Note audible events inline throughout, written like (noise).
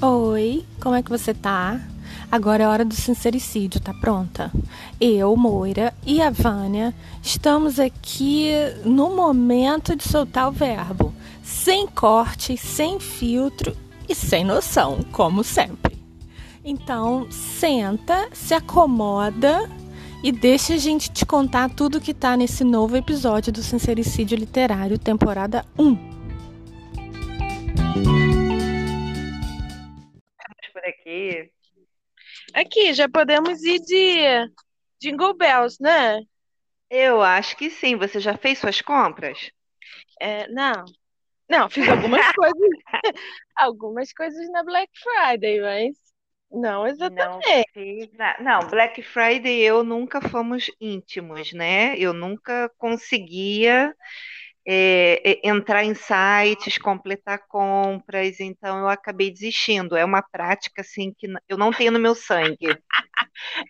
Oi, como é que você tá? Agora é hora do sincericídio, tá pronta? Eu, Moira e a Vânia estamos aqui no momento de soltar o verbo, sem corte, sem filtro e sem noção, como sempre. Então, senta, se acomoda e deixa a gente te contar tudo que tá nesse novo episódio do Sincericídio Literário, temporada 1. Por aqui. Aqui, já podemos ir de Jingle Bells, né? Eu acho que sim. Você já fez suas compras? É, não. Não, fiz algumas (laughs) coisas, algumas coisas na Black Friday, mas não Não exatamente. na- Não, Black Friday eu nunca fomos íntimos, né? Eu nunca conseguia é, é, entrar em sites, completar compras, então eu acabei desistindo. É uma prática assim que eu não tenho no meu sangue.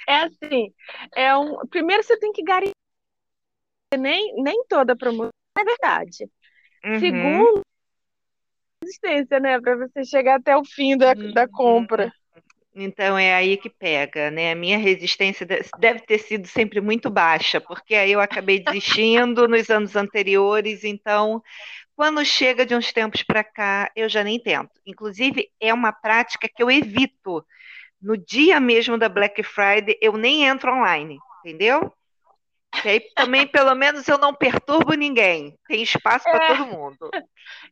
É assim, é um, primeiro você tem que garantir nem, nem toda promoção é verdade. Uhum, Segundo, resistência, né, para você chegar até o fim da, da uhum. compra. Então é aí que pega, né? A minha resistência de- deve ter sido sempre muito baixa, porque aí eu acabei desistindo nos anos anteriores, então quando chega de uns tempos para cá, eu já nem tento. Inclusive, é uma prática que eu evito. No dia mesmo da Black Friday, eu nem entro online, entendeu? Que aí também, pelo menos, eu não perturbo ninguém. Tem espaço para É, todo mundo.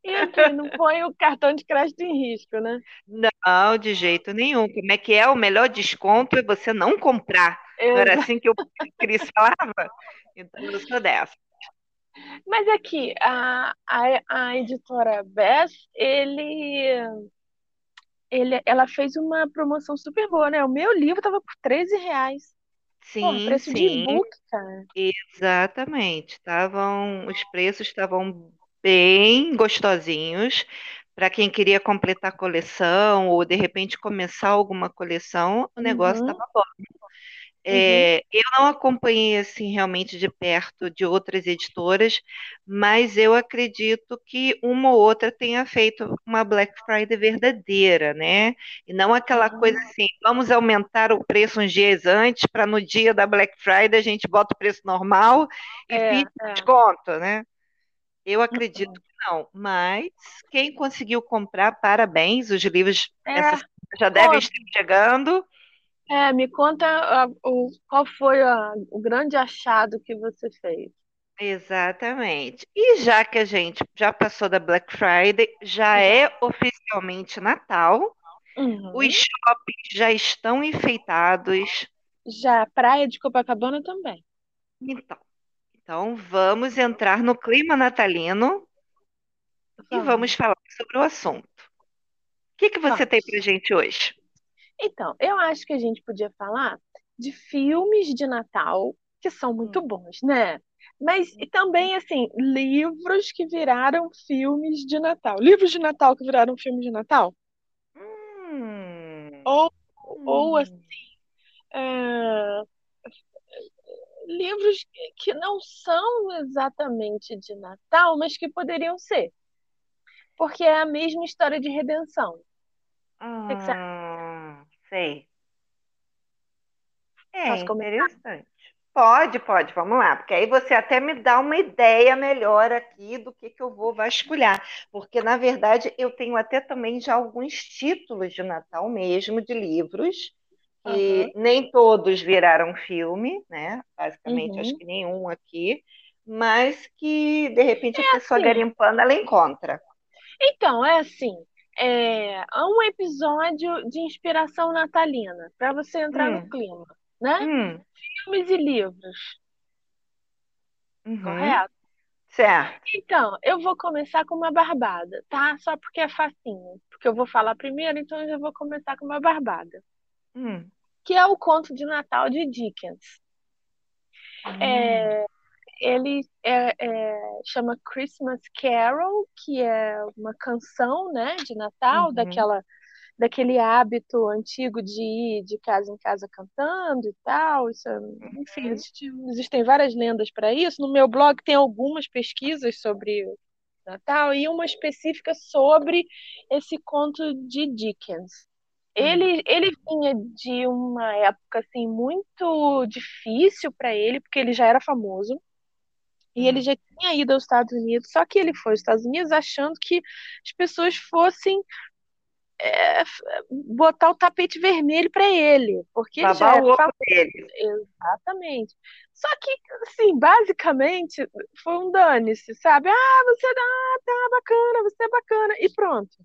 e assim, não põe o cartão de crédito em risco, né? Não, de jeito nenhum. Como é que é? O melhor desconto é você não comprar. Não era assim que o Cris (laughs) falava? Então, eu sou dessa. Mas aqui, a, a, a editora Bess, ele, ele, ela fez uma promoção super boa, né? O meu livro tava por 13 reais. Porra, Sim, preço de sim, e-book, cara. exatamente. Estavam, os preços estavam bem gostosinhos para quem queria completar a coleção ou de repente começar alguma coleção, o negócio Uhum, estava bom. Uhum. É, eu não acompanhei assim realmente de perto de outras editoras, mas eu acredito que uma ou outra tenha feito uma Black Friday verdadeira, né? E não aquela coisa Ah, assim, vamos aumentar o preço uns dias antes para no dia da Black Friday a gente bota o preço normal e é, fica é. desconto, né? Eu acredito Uhum. que não, mas quem conseguiu comprar, parabéns, os livros É, já devem estar chegando. É, me conta ah, o, qual foi ah, o grande achado que você fez. Exatamente. E já que a gente já passou da Black Friday, já Já. é oficialmente Natal, os Uhum. shoppings já estão enfeitados. Já a praia de Copacabana também. Então, então vamos entrar no clima natalino e vamos Vamos, falar sobre o assunto. O que que você tem pra vamos. gente hoje? Então, eu acho que a gente podia falar de filmes de Natal que são muito Hum, bons, né? Mas e também, assim, livros que viraram filmes de Natal. Livros de Natal que viraram filmes de Natal. hum, Ou, ou assim, hum. é, livros que não são exatamente de Natal, mas que poderiam ser. Porque é a mesma história de redenção. O que que você acha? Hum, sei. É Posso começar? interessante. Pode, pode, vamos lá, porque aí você até me dá uma ideia melhor aqui do que que eu vou vasculhar, porque na verdade eu tenho até também já alguns títulos de Natal mesmo, de livros, que nem todos viraram filme, né? Basicamente, acho Uhum. que nenhum aqui, mas que de repente a É pessoa assim. garimpando ela encontra. Então, é assim. É um episódio de inspiração natalina, para você entrar no Hum, clima, né? hum, Filmes e livros, uhum, correto? certo. Então, eu vou começar com uma barbada, tá? Só porque é facinho. Porque eu vou falar primeiro, então eu já vou começar com uma barbada. Hum, Que é o conto de Natal de Dickens. hum, É, ele é, é, chama Christmas Carol, que é uma canção, né, de Natal, uhum, daquela, daquele hábito antigo de ir de casa em casa cantando e tal. Isso, é- enfim, uhum. existe- existem várias lendas para isso. No meu blog tem algumas pesquisas sobre Natal e uma específica sobre esse conto de Dickens. Ele, ele vinha de uma época assim muito difícil para ele, porque ele já era famoso. E ele já tinha ido aos Estados Unidos, só que ele foi aos Estados Unidos achando que as pessoas fossem é, botar o tapete vermelho para ele, porque ele já o era famoso. dele. Exatamente. Só que, assim, basicamente foi um dane-se, sabe? Ah, você ah, tá bacana, você é bacana, e pronto.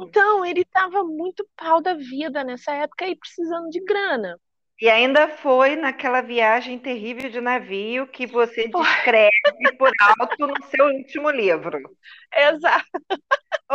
Então, ele estava muito pau da vida nessa época e precisando de grana. E ainda foi naquela viagem terrível de navio que você descreve por alto no seu último livro. Exato.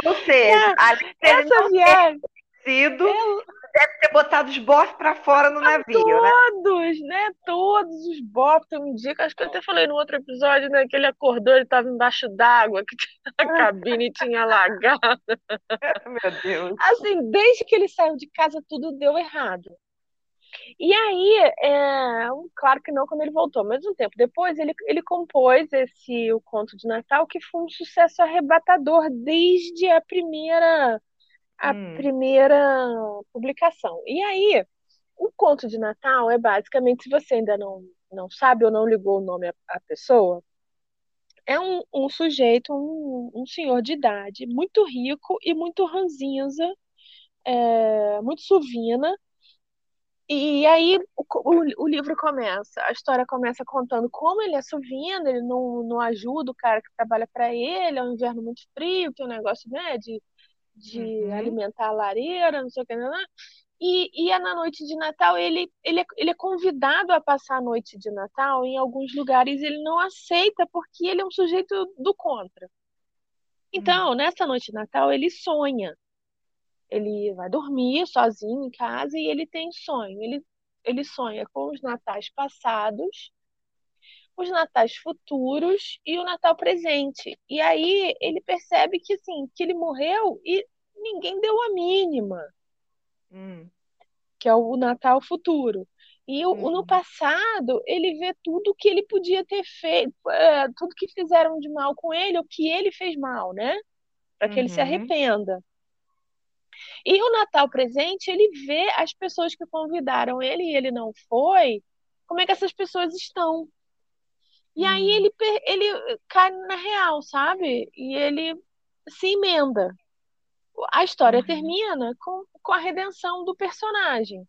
Ou seja, além Essa viagem, ter sido, eu- deve ter botado os bofs para fora no navio, né? todos, né? Todos os bofs. Tem um dia que acho que eu até falei no outro episódio, né? Que ele acordou, ele estava embaixo d'água, que (laughs) a cabine tinha alagado. (laughs) Meu Deus. Assim, desde que ele saiu de casa, tudo deu errado. E aí, é, claro que não quando ele voltou, mas um tempo depois ele, ele compôs esse O Conto de Natal, que foi um sucesso arrebatador desde a primeira, a Hum. primeira publicação. E aí, o Conto de Natal é basicamente, se você ainda não, não sabe ou não ligou o nome à, à pessoa, é um, um sujeito, um, um senhor de idade, muito rico e muito ranzinza, é, muito suvina. E aí o, o, o livro começa, a história começa contando como ele é suvina, ele não, não ajuda o cara que trabalha para ele, é um inverno muito frio, tem um negócio, né, de, de Uhum. alimentar a lareira, não sei o que, né, né. E, e é na noite de Natal, ele, ele, é, ele é convidado a passar a noite de Natal em alguns lugares, ele não aceita porque ele é um sujeito do contra. Então, nessa noite de Natal, ele sonha. Ele vai dormir sozinho em casa e ele tem sonho. Ele, ele sonha com os natais passados, os natais futuros e o Natal presente. E aí ele percebe que assim, que ele morreu e ninguém deu a mínima, Hum. que é o Natal futuro. E o, Uhum. no passado, ele vê tudo que ele podia ter feito, é, tudo que fizeram de mal com ele, o que ele fez mal, né? Para que ele se Uhum. arrependa. E o Natal presente, ele vê as pessoas que convidaram ele e ele não foi, como é que essas pessoas estão. E aí Hum. ele, ele cai na real, sabe? E ele se emenda. A história Uhum. termina com, com a redenção do personagem.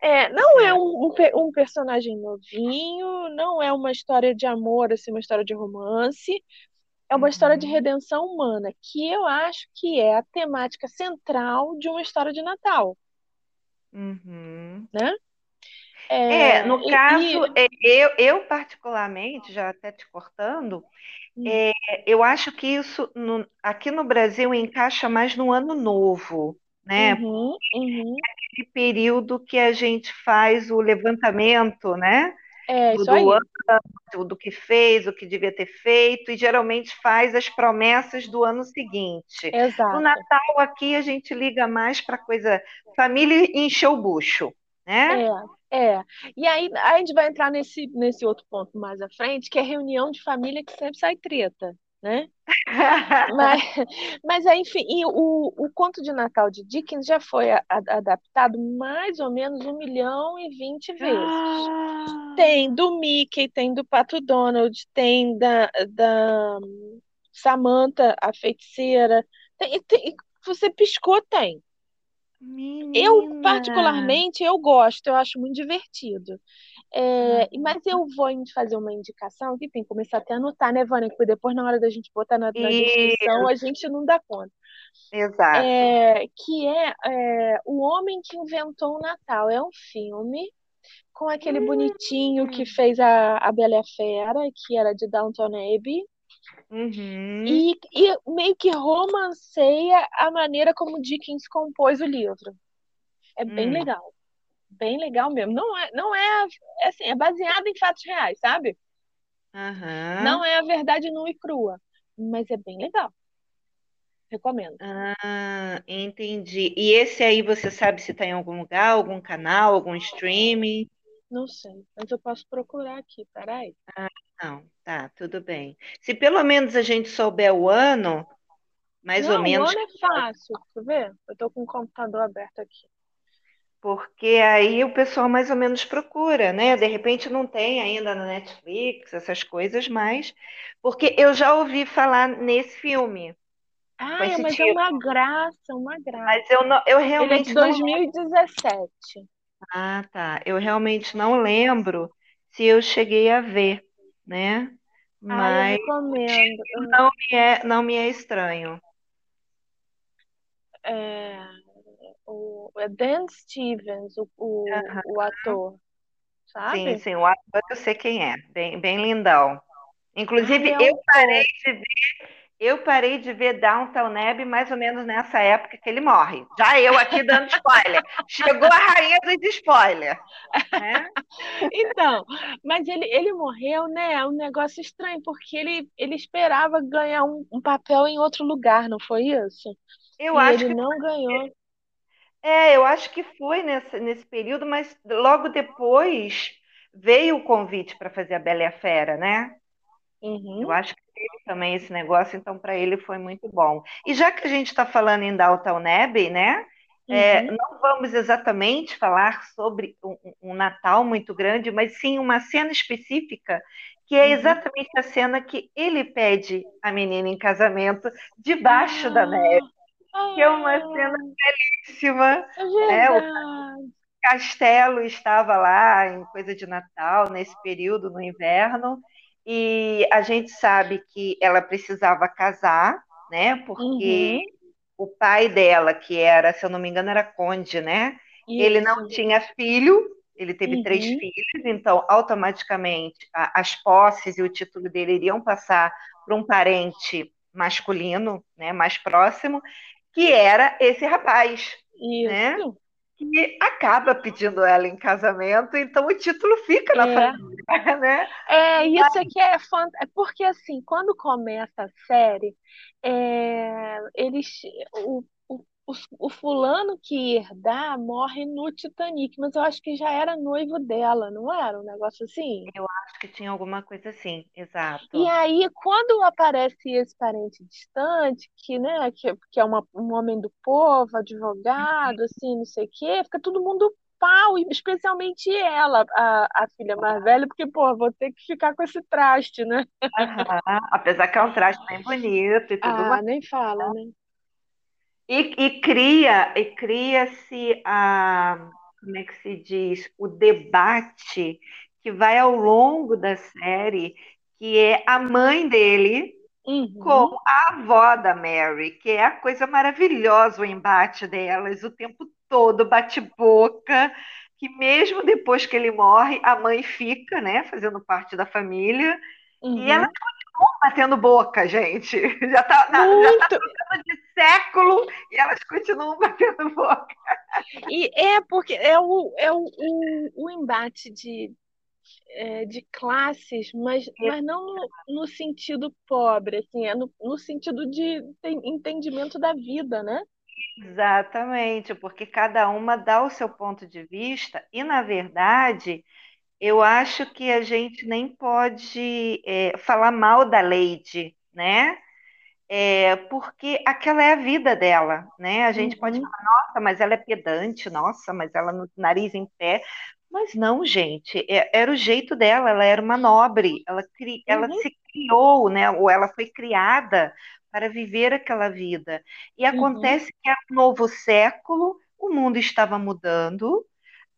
É, não é um, um, um personagem novinho, não é uma história de amor, assim, uma história de romance. É uma história de Uhum. redenção humana, que eu acho que é a temática central de uma história de Natal, Uhum. né? É, no e- caso, e- é, eu, eu particularmente, já até te cortando, Hum. é, eu acho que isso no- aqui no Brasil encaixa mais no ano novo, né? Uhum, uhum. Aquele período que a gente faz o levantamento, né? É Do, isso aí. ano, do que fez, o que devia ter feito, e geralmente faz as promessas do ano seguinte. No Exato. Natal aqui a gente liga mais para coisa família e encher o bucho, né? É, é. E aí a gente vai entrar nesse, nesse outro ponto mais à frente, que é reunião de família que sempre sai treta, né? (laughs) Mas, mas enfim, e o, o conto de Natal de Dickens já foi a- a- adaptado mais ou menos um milhão e vinte vezes. Ah, Tem do Mickey, tem do Pato Donald, tem da, da Samantha, a feiticeira. Tem, tem- você piscou, tem. Eu, menina. particularmente, eu gosto, eu acho muito divertido. É, Uhum. mas eu vou fazer uma indicação que tem que começar até a anotar, né, Vânia? Que depois, na hora da gente botar na, na descrição, a gente não dá conta. Exato. É, que é, é O Homem que Inventou o Natal. É um filme com aquele bonitinho que fez a, a Bela e a Fera, que era de Downton Abbey, Uhum. e, e meio que romanceia a maneira como Dickens compôs o livro. É bem Hum. legal. Bem legal mesmo. Não é, não é, é assim, é baseado em fatos reais, sabe? Aham. Não é a verdade nua e crua, mas é bem legal. Recomendo. Ah, entendi. E esse aí você sabe se está em algum lugar, algum canal, algum streaming? Não sei, mas eu posso procurar aqui, peraí. Não. Tá, tudo bem. Se pelo menos a gente souber o ano, mais ou Não, o menos, ano é fácil, quer ver? Eu tô com o computador aberto aqui. Porque aí o pessoal mais ou menos procura, né? De repente não tem ainda na Netflix, essas coisas, mas porque eu já ouvi falar nesse filme Ah, é, mas é título, uma graça, uma graça. mas eu não, eu Ele é de realmente não 2017. Ah, tá. Eu realmente não lembro se eu cheguei a ver, né? Ah, eu Mas não me é, não me é estranho. É, o, é Dan Stevens, o, o, o ator, Sim, sabe? sim, o ator eu sei quem é, bem, bem lindão. Ai, Inclusive, é eu um parei de ver, eu parei de ver Downton Abbey mais ou menos nessa época que ele morre. Já eu aqui dando spoiler. Chegou a rainha dos spoilers, né? Então, mas ele, ele morreu, né? É um negócio estranho, porque ele, ele esperava ganhar um, um papel em outro lugar, não foi isso? Eu E acho ele que não ganhou. É, eu acho que foi nesse, nesse período, mas logo depois veio o convite para fazer a Bela e a Fera, né? Eu Uhum, acho que teve também esse negócio, então para ele foi muito bom. E já que a gente está falando em Downton Abbey, né? é, uhum, não vamos exatamente falar sobre um, um Natal muito grande, mas sim uma cena específica, que é uhum. exatamente a cena que ele pede a menina em casamento debaixo da neve, Ah, que é uma cena ah, belíssima, é né? O castelo estava lá em coisa de Natal, nesse período, no inverno, e a gente sabe que ela precisava casar, né? Porque Uhum, o pai dela, que era, se eu não me engano, era conde, né? Ele não isso. tinha filho, ele teve três Uhum, filhos, então automaticamente a- as posses e o título dele iriam passar para um parente masculino, né, mais próximo, que era esse rapaz, né? isso. Que acaba pedindo ela em casamento, então o título fica na É. família, (laughs) né? É, isso aqui é fantástico. Porque, assim, quando começa a série, é, eles, o, o, fulano que ia herdar morre no Titanic, mas eu acho que já era noivo dela, não era? Um negócio assim? Eu acho que tinha alguma coisa assim, E exato. aí, quando aparece esse parente distante, que, né, que, que é uma, um homem do povo, advogado, assim, não sei o quê, fica todo mundo pau, e especialmente ela, a, a filha mais velha, porque, pô, vou ter que ficar com esse traste, né? Aham, Apesar que é um traje bem bonito e tudo Ah, mais. nem fala, né? E, e cria, e cria-se a, como é que se diz, o debate que vai ao longo da série, que é a mãe dele com Uhum, a avó da Mary, que é a coisa maravilhosa o embate delas o tempo todo, bate-boca, que mesmo depois que ele morre, a mãe fica, né, fazendo parte da família, e ela uhum. batendo boca, gente. (laughs) Já tá, na- já tá Muito! de século e elas continuam (laughs) batendo boca. E é porque é o, é o, o, o embate de, é, de classes, mas, mas não no, no sentido pobre, assim, é no, no sentido de entendimento da vida, né? Exatamente, porque cada uma dá o seu ponto de vista, e na verdade, eu acho que a gente nem pode é, falar mal da Lady, né? É, porque aquela é a vida dela, né? A gente pode Uhum, falar, nossa, mas ela é pedante, nossa, mas ela no nariz em pé. Mas não, gente, é- era o jeito dela, ela era uma nobre, ela, cri- ela uhum, se criou, né? Ou ela foi criada para viver aquela vida. E uhum. acontece que é um novo século, o mundo estava mudando,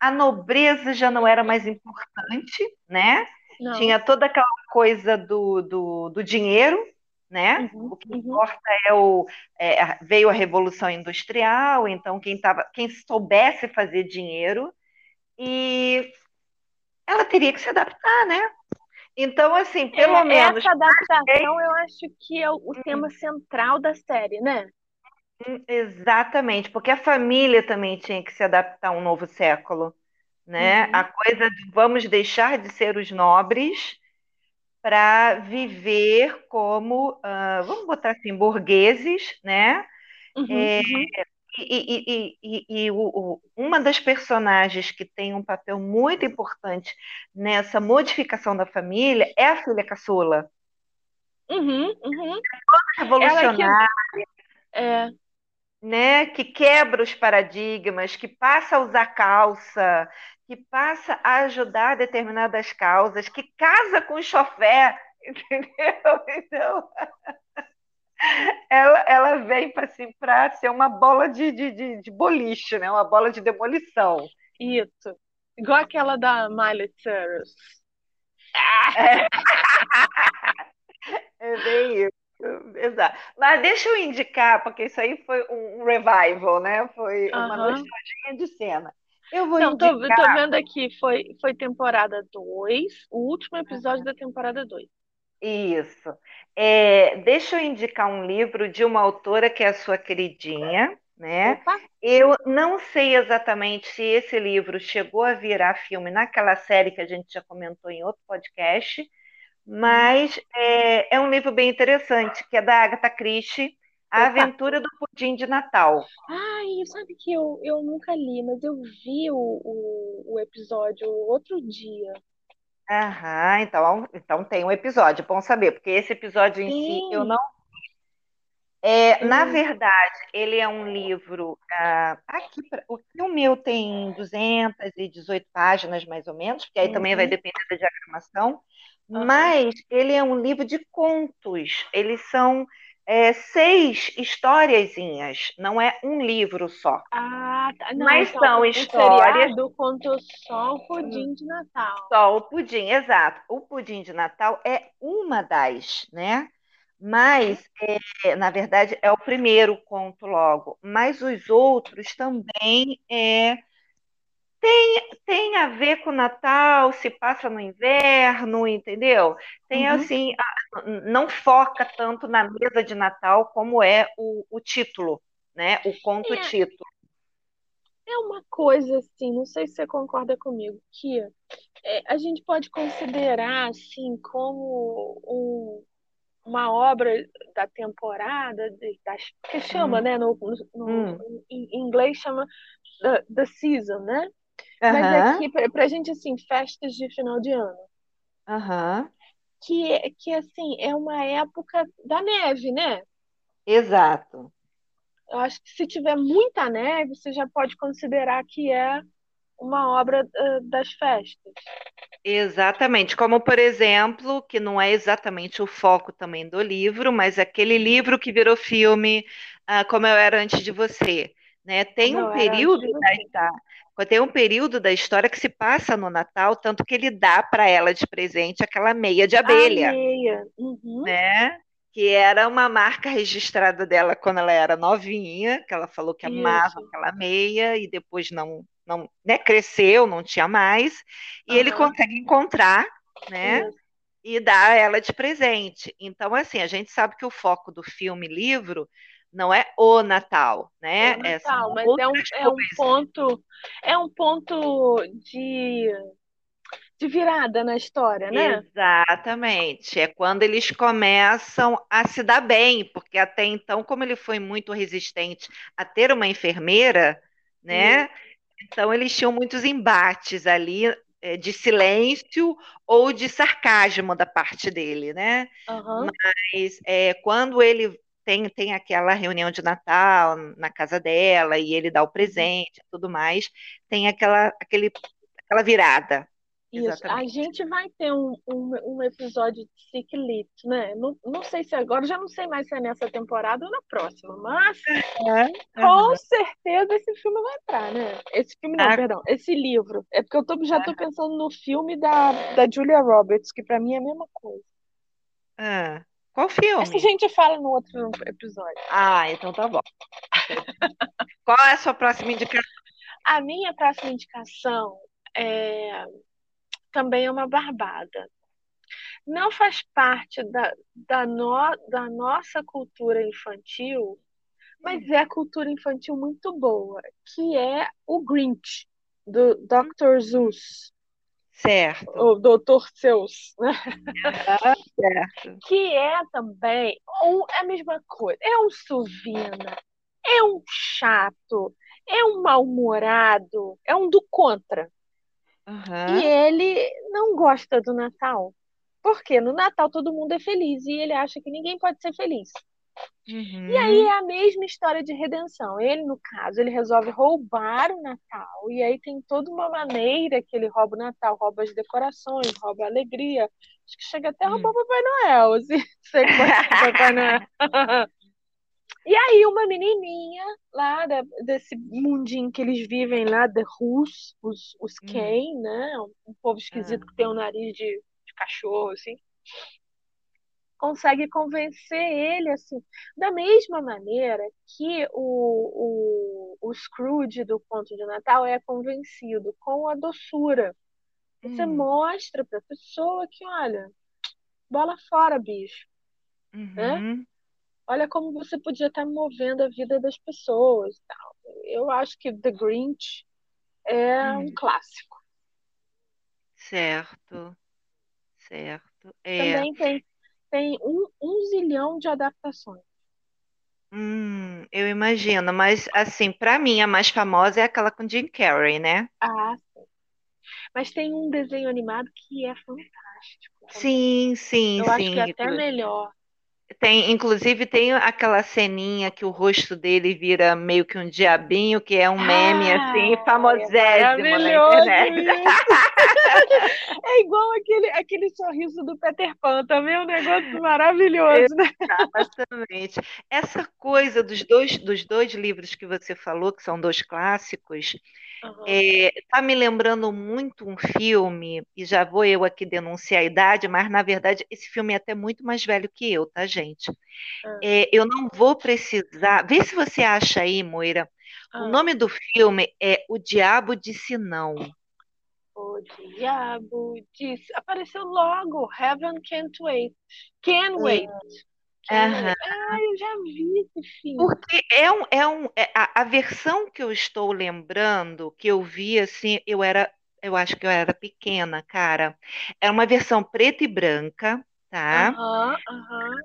a nobreza já não era mais importante, né? Não. Tinha toda aquela coisa do, do, do dinheiro, né? Uhum, O que uhum, importa é o é, veio a Revolução Industrial, então quem tava, quem soubesse fazer dinheiro e ela teria que se adaptar, né? Então, assim, pelo É, menos essa adaptação eu acho que é o, o tema central da série, né? Hum, Exatamente, porque a família também tinha que se adaptar a um novo século, né? A Uhum, coisa de vamos deixar de ser os nobres para viver como, ah, vamos botar assim, burgueses, né? uhum, uhum. e, e, e, e o, o, uma das personagens que tem um papel muito importante nessa modificação da família é a filha caçula. Uhum, uhum. Revolucionária. É. Né, que quebra os paradigmas, que passa a usar calça, que passa a ajudar determinadas causas, que casa com o chofé, (laughs) entendeu? Então, ela, ela vem para assim, ser uma bola de, de, de, de, boliche, né? uma bola de demolição. Isso. Igual aquela da Miley Cyrus. É. (laughs) é bem isso. Exato. Mas deixa eu indicar, porque isso aí foi um revival, né? Foi uma uhum. nostalgia de cena. Eu vou Não, indicar... tô, tô vendo aqui, foi, foi temporada 2, o último episódio uhum. da temporada 2. Isso. É, deixa eu indicar um livro de uma autora que é a sua queridinha, né? Opa. Eu não sei exatamente se esse livro chegou a virar filme naquela série que a gente já comentou em outro podcast, mas é, é um livro bem interessante, que é da Agatha Christie, A. Aventura do Pudim de Natal. Ai, sabe que eu, eu nunca li, mas eu vi o, o, o episódio outro dia. Aham, então, então tem um episódio, bom saber, porque esse episódio em si eu não. É, na verdade, ele é um livro. ah, aqui, o o meu tem 218 páginas, mais ou menos, porque aí também vai Uhum. depender da diagramação. Mas ele é um livro de contos. Eles são é, seis historiazinhas, não é um livro só. Ah, tá. Não, Mas então, são histórias. seriado contou só o pudim de Natal. Só o pudim, exato. O pudim de Natal é uma das, né? Mas, é, na verdade, é o primeiro conto logo. Mas os outros também é, tem, tem a ver com o Natal, se passa no inverno, entendeu? Tem Uhum. assim, a- não foca tanto na mesa de Natal como é o, o título, né? O conto É. título. É uma coisa assim, não sei se você concorda comigo, que é, a gente pode considerar assim como um- uma obra da temporada, das, que chama, Hum. né? No, no- no- Hum. em em inglês chama the, the season, né? Mas aqui, pra, pra gente, assim, festas de final de ano. aham, Que, que assim, é uma época da neve, né? exato. Eu acho que se tiver muita neve, você já pode considerar que é uma obra ah, das festas. Exatamente, como por exemplo, que não é exatamente o foco também do livro, mas aquele livro que virou filme, ah, Como Eu Era Antes de Você, né? Tem um período da, da- tem um período da história que se passa no Natal, tanto que ele dá para ela de presente aquela meia de abelha, meia. Uhum. né? Que era uma marca registrada dela quando ela era novinha, que ela falou que amava Isso. aquela meia e depois não, não, né, cresceu, não tinha mais, e ele Aham. consegue encontrar, né? Isso. e dá ela de presente. Então, assim, a gente sabe que o foco do filme livro não é o Natal, né? É o É, são Natal, mas é um, é um ponto, é um ponto de, de virada na história, né? Exatamente. É quando eles começam a se dar bem, porque até então, como ele foi muito resistente a ter uma enfermeira, né? Então eles tinham muitos embates ali eh, de silêncio ou de sarcasmo da parte dele, né? Aham. Mas é, quando ele tem, tem aquela reunião de Natal na casa dela e ele dá o presente e tudo mais, tem aquela, aquele, aquela virada. Isso. A Exatamente. gente vai ter um, um, um episódio de Sick Lit, né? Não, não sei se agora, já não sei mais se é nessa temporada ou na próxima, mas com certeza esse filme vai entrar, né? Esse filme não, Ah. perdão, esse livro. É porque eu tô, já tô pensando no filme da, da Julia Roberts, que pra mim é a mesma coisa. Ah, qual Essa a filme? gente fala no outro episódio. Ah, então tá bom. Qual é a sua próxima indicação? A minha próxima indicação é também é uma barbada. Não faz parte da, da, no, da nossa cultura infantil, mas é cultura infantil muito boa, que é o Grinch, do Dr. Zeus, Certo. ou Dr. Zeus, né? (laughs) Certo. que é também um, é a mesma coisa. É um Suvina, é um chato, é um mal-humorado, é um do contra. Aham. E ele não gosta do Natal. Porque no Natal todo mundo é feliz e ele acha que ninguém pode ser feliz. E aí Uhum. é a mesma história de redenção. Ele, no caso, ele resolve roubar o Natal. E aí tem toda uma maneira que ele rouba o Natal, rouba as decorações, rouba a alegria. Acho que chega até a roubar o Papai Noel, (laughs) pode ser Papai Noel. (laughs) E aí uma menininha lá da- desse mundinho que eles vivem lá, The Rus, os, os Hum. Ken, né? Um povo esquisito Ah. que tem um nariz de, de cachorro, assim. Consegue convencer ele, assim, da mesma maneira que o, o, o Scrooge do Conto de Natal é convencido com a doçura. Você Hum. mostra pra pessoa que, olha, bola fora, bicho. Uhum. Olha como você podia estar movendo a vida das pessoas. tal. Eu acho que The Grinch é um Hum. clássico. Certo. Certo. É. Também tem, tem um, um zilhão de adaptações. Hum, eu imagino, mas assim, pra mim a mais famosa é aquela com Jim Carrey, né? Ah, sim. Mas tem um desenho animado que é fantástico também. Sim, sim, Eu acho que é sim. até melhor. Tem, inclusive tem aquela ceninha que o rosto dele vira meio que um diabinho, que é um meme assim, Ah, famosésimo é na internet. É igual aquele, aquele sorriso do Peter Pan, também é um negócio maravilhoso, né? Exatamente. Essa coisa dos dois, dos dois livros que você falou, que são dois clássicos, Aham. é, tá me lembrando muito um filme, e já vou eu aqui denunciar a idade, mas na verdade esse filme é até muito mais velho que eu, tá, gente? Ah, É, eu não vou precisar. Vê se você acha aí, Moira. O ah. nome do filme é O Diabo Disse Não. O diabo disse. Apareceu logo. Heaven can't wait. Can wait. Wait. Ah, eu já vi esse filme. Porque é um, é um, é a, a versão que eu estou lembrando, que eu vi assim, eu era, eu acho que eu era pequena, cara. É uma versão preta e branca, tá? Aham, aham,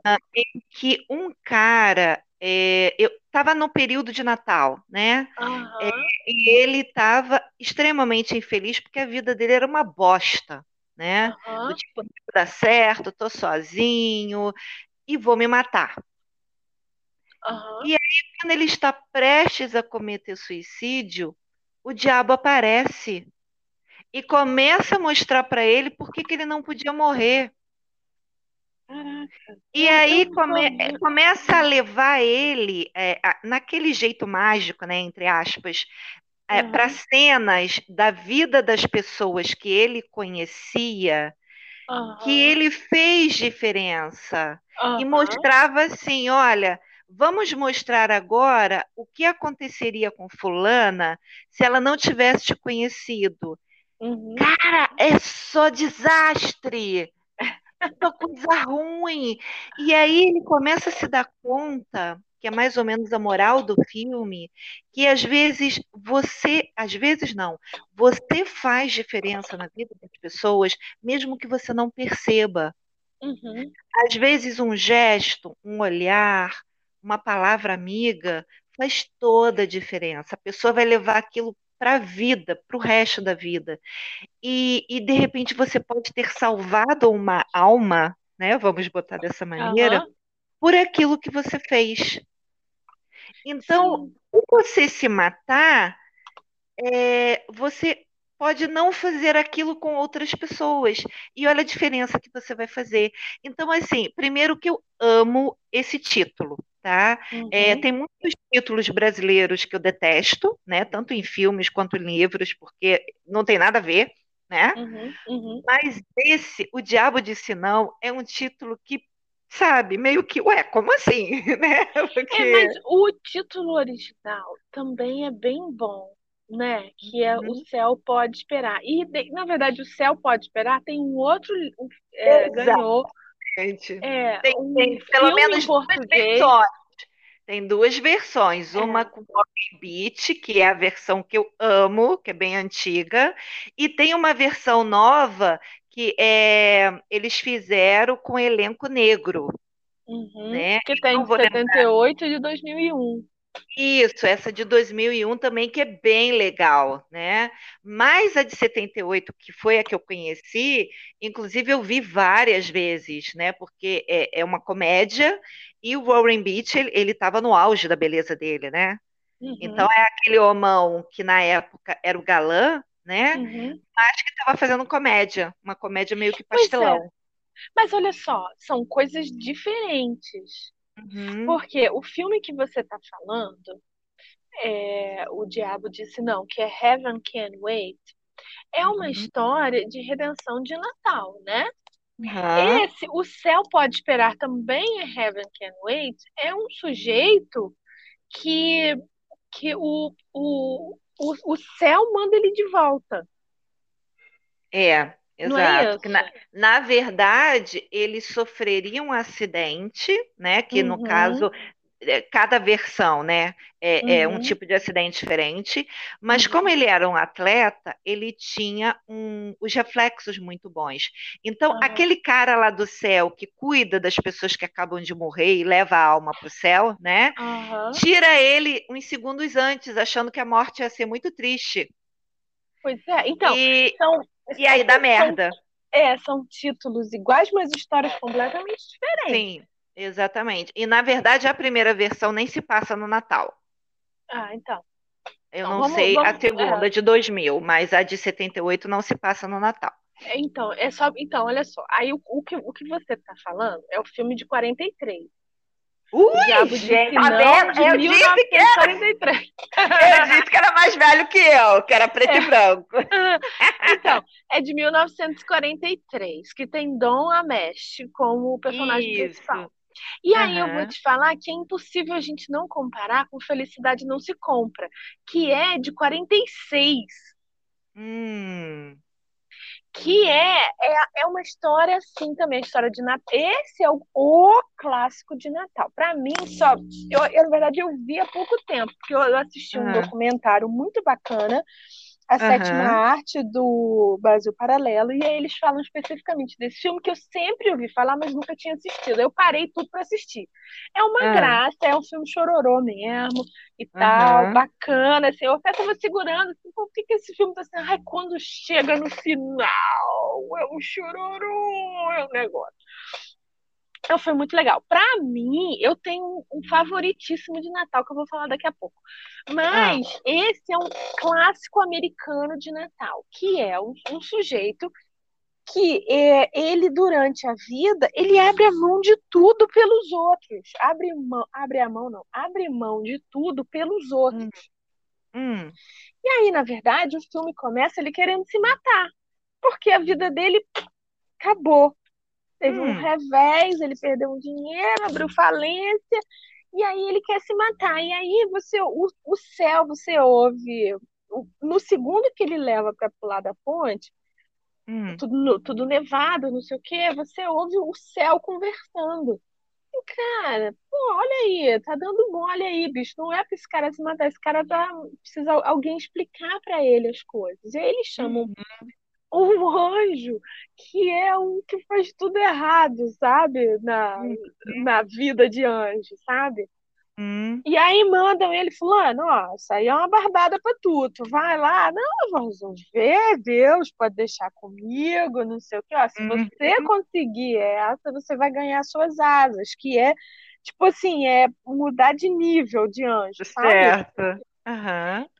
Que um cara, é, eu estava no período de Natal, né? aham. E ele estava extremamente infeliz porque a vida dele era uma bosta, né? Do aham. tipo, não dar certo, tô sozinho e vou me matar. Aham. Quando ele está prestes a cometer suicídio, o diabo aparece e começa a mostrar para ele por que que ele não podia morrer. Caraca. E aí come- começa a levar ele é, a- naquele jeito mágico, né, entre aspas, para Aham, cenas da vida das pessoas que ele conhecia, que ele fez diferença e aham. mostrava assim, olha, vamos mostrar agora o que aconteceria com fulana se ela não tivesse te conhecido. Uhum. Cara, é só desastre, é só coisa ruim. E aí ele começa a se dar conta, que é mais ou menos a moral do filme, que às vezes você, às vezes não, você faz diferença na vida das pessoas, mesmo que você não perceba. Uhum. Às vezes um gesto, um olhar, uma palavra amiga faz toda a diferença. A pessoa vai levar aquilo para a vida, para o resto da vida. E, e de repente você pode ter salvado uma alma, né? Vamos botar dessa maneira, Aham. por aquilo que você fez. Então, Sim. se você se matar, é, você pode não fazer aquilo com outras pessoas. E olha a diferença que você vai fazer. Então, assim, primeiro que eu amo esse título, tá? É, Uhum. tem muitos títulos brasileiros que eu detesto, né? Tanto em filmes quanto em livros, porque não tem nada a ver, né? Uhum. Uhum. Mas esse, O Diabo Disse Não, é um título que, sabe, meio que, ué, como assim, (laughs) né? É, Porque... mas o título original também é bem bom, né? Que é O Uhum. Céu Pode Esperar. E, na verdade, O Céu Pode Esperar tem um outro, é, ganhou é, Tem, um tem pelo menos duas português. versões. Tem duas versões, uma É. com Moby Beach, que é a versão que eu amo, que é bem antiga, e tem uma versão nova que é, eles fizeram com elenco negro, Uhum. né? Que tem de vou lembrar. 78 e de 2001. Isso, essa de 2001 também, que é bem legal, né? Mas a de 78, que foi a que eu conheci, inclusive eu vi várias vezes, né? Porque é, é uma comédia e o Warren Beach, ele estava no auge da beleza dele, né? Uhum. Então é aquele homão que na época era o galã, né? Uhum. Mas que estava fazendo comédia, uma comédia meio que pastelão. É. Mas olha só, são coisas diferentes. Uhum. Porque o filme que você está falando, é, O Diabo Disse Não, que é Heaven Can Wait, é uma uhum. história de redenção de Natal, né? Uhum. Esse, O Céu Pode Esperar também é Heaven Can Wait, é um sujeito que, que o, o, o, o céu manda ele de volta. É, é Exato. É na, na, verdade, ele sofreria um acidente, né? Que uhum. no caso, cada versão, né? É, uhum. é, um uhum. tipo de acidente diferente. Mas uhum. como ele era um atleta, ele tinha um, os reflexos muito bons. Então, aquele cara lá do céu que cuida das pessoas que acabam de morrer e leva a alma para o céu, né? Tira ele uns segundos antes, achando que a morte ia ser muito triste. Pois é, então, e... são e aí dá merda. é, são títulos iguais, mas histórias completamente diferentes. Sim, exatamente. E na verdade a primeira versão nem se passa no Natal. Ah, então. Eu então, não vamos, sei vamos, a segunda é... de 2000, mas a de 78 não se passa no Natal. É, então, é só, então, olha só. Aí o, o que, o que você está falando é o filme de 43. Ui, gente, tá vendo? Eu disse, que era... eu disse que era mais velho que eu, que era preto é. e branco. (laughs) então, é de 1943, que tem Dom Amesh como personagem Isso. principal. E aí uhum. eu vou te falar que é impossível a gente não comparar com Felicidade Não Se Compra, que é de 46. Hum que é, é, é uma história assim também, a história de Natal. Esse é o, o clássico de Natal. Para mim, só. Eu, eu, na verdade, eu vi há pouco tempo, porque eu, eu assisti um uhum. documentário muito bacana a sétima arte do Brasil Paralelo, e aí eles falam especificamente desse filme que eu sempre ouvi falar, mas nunca tinha assistido. Eu parei tudo para assistir. É uma uhum. graça, é um filme chororô mesmo, e tal, uhum. bacana, assim, eu até tava segurando, assim, por que, que esse filme tá assim? Ai, quando chega no final, é um chororô, é um negócio. Então foi muito legal. Para mim, eu tenho um favoritíssimo de Natal que eu vou falar daqui a pouco. Mas ah. esse é um clássico americano de Natal, que é um, um sujeito que é, ele durante a vida ele abre a mão de tudo pelos outros. Abre mão, abre a mão não, abre mão de tudo pelos outros. Hum. Hum. E aí, na verdade, o filme começa ele querendo se matar, porque a vida dele acabou. Teve hum. um revés, ele perdeu um dinheiro, abriu falência, e aí ele quer se matar. E aí você, o, o céu, você ouve. No segundo que ele leva para pular da ponte, hum. tudo, tudo nevado, não sei o quê, você ouve o céu conversando. E, cara, pô, olha aí, tá dando mole aí, bicho. Não é pra esse cara se matar, esse cara tá, precisa alguém explicar para ele as coisas. E aí eles chamam uhum um anjo que é um que faz tudo errado, sabe? Na, uhum. na vida de anjo, sabe? Hum. E aí mandam ele, fulano, ó, isso aí é uma barbada pra tu, tu vai lá, não, vamos ver, Deus pode deixar comigo, não sei o que, ó, se uhum. você conseguir essa, você vai ganhar suas asas, que é, tipo assim, é mudar de nível de anjo, sabe? Certo.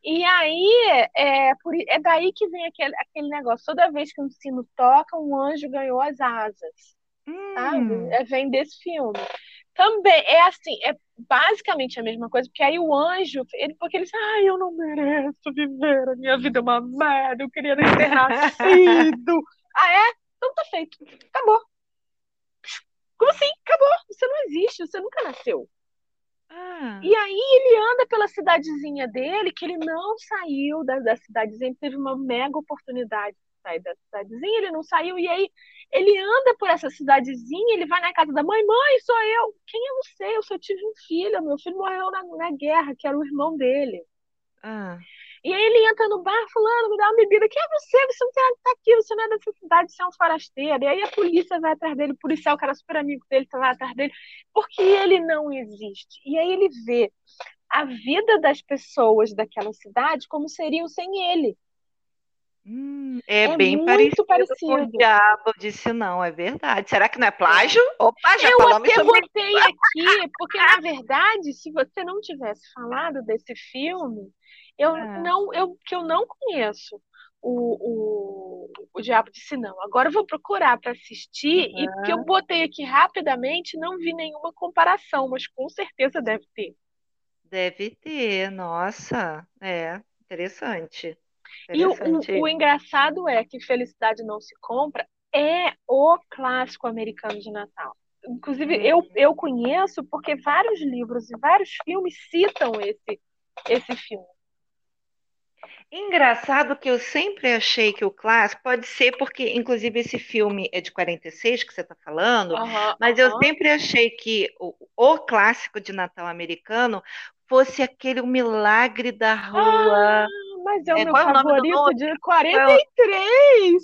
E aí, é, por, é daí que vem aquele, aquele negócio. Toda vez que um sino toca, um anjo ganhou as asas. Hum. Sabe? É, vem desse filme. Também é assim, é basicamente a mesma coisa, porque aí o anjo, ele, porque ele diz, ai, eu não mereço viver, a minha vida é uma merda, eu queria nem ter nascido. (laughs) ah, é? Então tá feito. Acabou. Como assim? Acabou. Você não existe, você nunca nasceu. Ah. E aí ele anda pela cidadezinha dele, que ele não saiu da, da cidadezinha, teve uma mega oportunidade de sair da cidadezinha, ele não saiu, e aí ele anda por essa cidadezinha, ele vai na casa da mãe, mãe, sou eu. Quem eu não sei, eu só tive um filho, meu filho morreu na, na guerra, que era o irmão dele. Ah. E aí ele entra no bar, fulano, me dá uma bebida. Quem é você? Você não tem nada estar aqui, você não é dessa cidade, você é um forasteiro. E aí a polícia vai atrás dele, o policial, que era super amigo dele, tá lá atrás dele, porque ele não existe. E aí ele vê a vida das pessoas daquela cidade como seriam sem ele. Hum, é, É bem muito parecido com o parecido. Diabo Disse Não, é verdade. Será que não é plágio? Opa, já Eu até sobre botei aqui, porque na verdade, se você não tivesse falado desse filme, eu Ah. não, eu que eu não conheço o, o, o Diabo Disse Não. Agora eu vou procurar para assistir e porque eu botei aqui rapidamente, não vi nenhuma comparação, mas com certeza deve ter. Deve ter, nossa, é interessante. E o, Interessante. o, o engraçado é que Felicidade Não Se Compra é o clássico americano de Natal. Inclusive, eu, eu conheço porque vários livros e vários filmes citam esse, esse filme. Engraçado que eu sempre achei que o clássico pode ser porque, inclusive, esse filme é de 46 que você está falando, Aham, mas eu aham. sempre achei que o, o clássico de Natal americano fosse aquele Milagre da Rua. Ah, mas é o É, meu qual é o favorito de 43!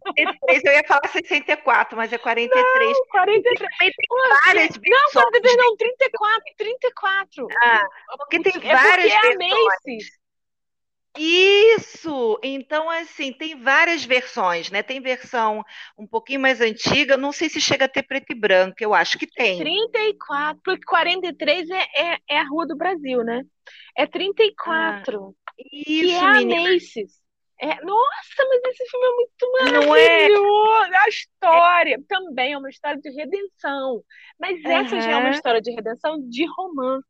43, eu ia falar 64, mas é 43. 43. Também tem Poxa, várias não, versões. 43 não, 34, 34. Ah, porque tem É várias porque é a. Macy's. Isso! Então, assim, tem várias versões, né? Tem versão um pouquinho mais antiga, não sei se chega a ter preto e branco, eu acho que tem. 34, porque 43 é, é, é a Rua do Brasil, né? É 34, que é Isso, a. Macy's. É, nossa, mas esse filme é muito Não é? maravilhoso! A história também é uma história de redenção. Mas essa já é uma história de redenção de romance.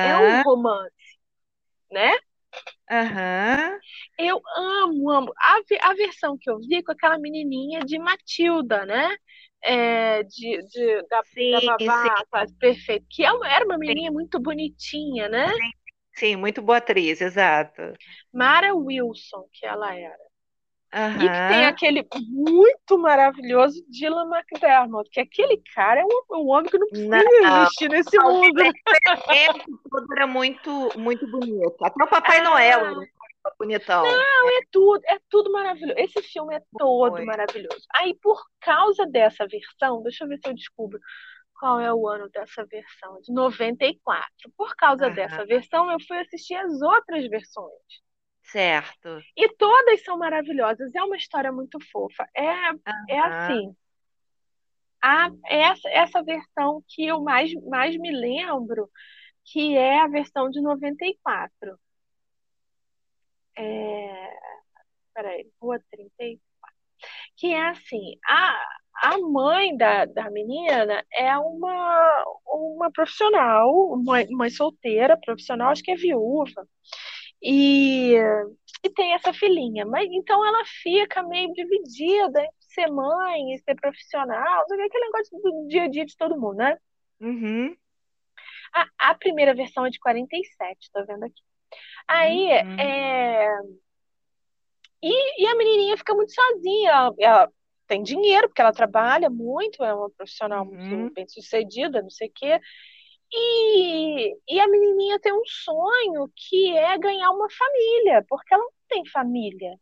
É Aham, um romance, né? Aham. Eu amo, amo. A, a versão que eu vi com aquela menininha de Matilda, né? É, de, de- da, da Sim, sim, babá, perfeito. Que é era uma menininha muito bonitinha, né? sim, muito boa atriz, exato. Mara Wilson, que ela era. E que tem aquele muito maravilhoso Dylan McDermott, que aquele cara é um, um homem que não precisa Não, existir nesse não, mundo. o elenco todo era muito, muito bonito. Até o Papai Noel Ah, era um bonitão. Não, é tudo, é tudo maravilhoso. Esse filme é todo Foi. maravilhoso. Aí, por causa dessa versão, deixa eu ver se eu descubro qual é o ano dessa versão, de 94. Por causa Aham, dessa versão, eu fui assistir as outras versões. Certo. E todas são maravilhosas. É uma história muito fofa. É, é Aham. assim. A, essa, essa versão que eu mais, mais me lembro, que é a versão de 94. É, peraí, Rua 34. Que é assim, a, a mãe da, da menina é uma, uma profissional, uma mãe solteira, profissional, acho que é viúva. E, e tem essa filhinha. Mas então ela fica meio dividida entre ser mãe e ser profissional, aquele negócio do dia a dia de todo mundo, né? Uhum, A, a primeira versão é de 47, tô vendo aqui. Aí, uhum, é, e, e a menininha fica muito sozinha. Ela, ela tem dinheiro, porque ela trabalha muito, é uma profissional muito uhum, bem-sucedida, não sei o quê. E, e a menininha tem um sonho que é ganhar uma família, porque ela não tem família.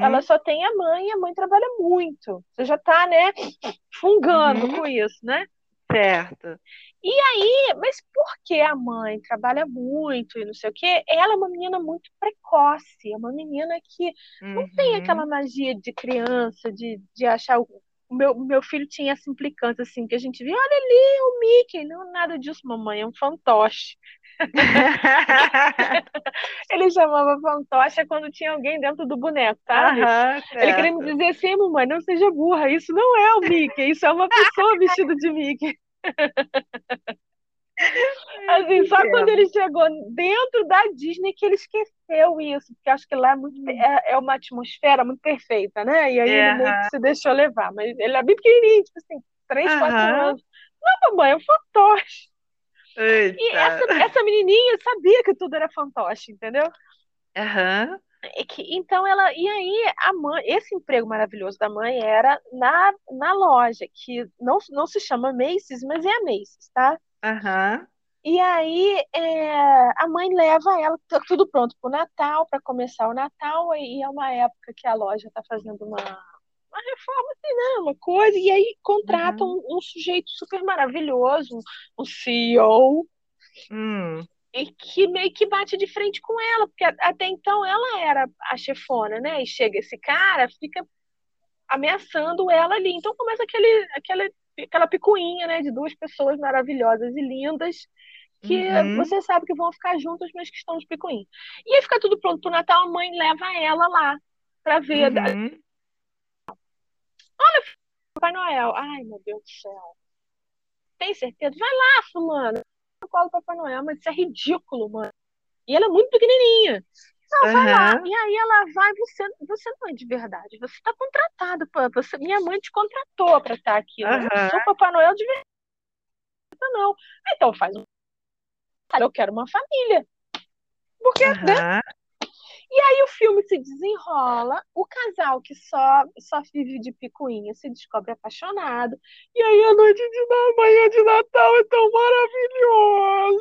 Ela uhum, só tem a mãe e a mãe trabalha muito. Você já tá, né, fungando uhum, com isso, né? certo. E aí, mas por que a mãe trabalha muito e não sei o quê? Ela é uma menina muito precoce, é uma menina que não tem aquela Uhum. magia de criança, de, de achar. O meu, meu filho tinha essa implicância assim, que a gente via, olha ali o Mickey, não nada disso, mamãe, é um fantoche. (laughs) Ele chamava fantoche quando tinha alguém dentro do boneco, sabe? Aham, Ele queria me dizer assim, mamãe, não seja burra, isso não é o Mickey, isso é uma pessoa vestida de Mickey. (laughs) Assim, só quando ele chegou dentro da Disney que ele esqueceu isso, porque acho que lá é, muito, é, é uma atmosfera muito perfeita, né? E aí ele meio que se deixou levar, mas ele é bem pequenininho, tipo assim, 3, 4 aham. anos. Não, mamãe, é um fantoche. E essa, essa menininha sabia que tudo era fantoche, entendeu? Aham, então ela. E aí, a mãe, esse emprego maravilhoso da mãe era na, na loja, que não, não se chama Macy's, mas é a Macy's, tá? Aham. E aí é, a mãe leva ela, tá tudo pronto para o Natal, para começar o Natal, e é uma época que a loja está fazendo uma, uma reforma, assim, né? Uma coisa, e aí contrata Uhum. um, um sujeito super maravilhoso, um, um CEO, Hum. E que meio que bate de frente com ela, porque até então ela era a chefona, né? E chega esse cara, fica ameaçando ela ali. Então começa aquele, aquele, aquela picuinha, né? De duas pessoas maravilhosas e lindas que Uhum. você sabe que vão ficar juntas, mas que estão de picuinha. E aí fica tudo pronto pro Natal, a mãe leva ela lá pra ver. Uhum. Papai Noel. Ai, meu Deus do céu. Tem certeza? Vai lá, fulano. Eu colo Papai Noel, mas isso é ridículo, mano. E ela é muito pequenininha. Não, vai lá. E aí ela vai, você, você não é de verdade. Você está contratado. Pô, você, minha mãe te contratou para estar aqui. Eu não Aham. sou Papai Noel de verdade, não. Então faz um. Eu quero uma família. Porque, né? E aí o filme se desenrola, o casal que só, só vive de picuinha se descobre apaixonado. E aí a noite de na- manhã de Natal é tão maravilhosa.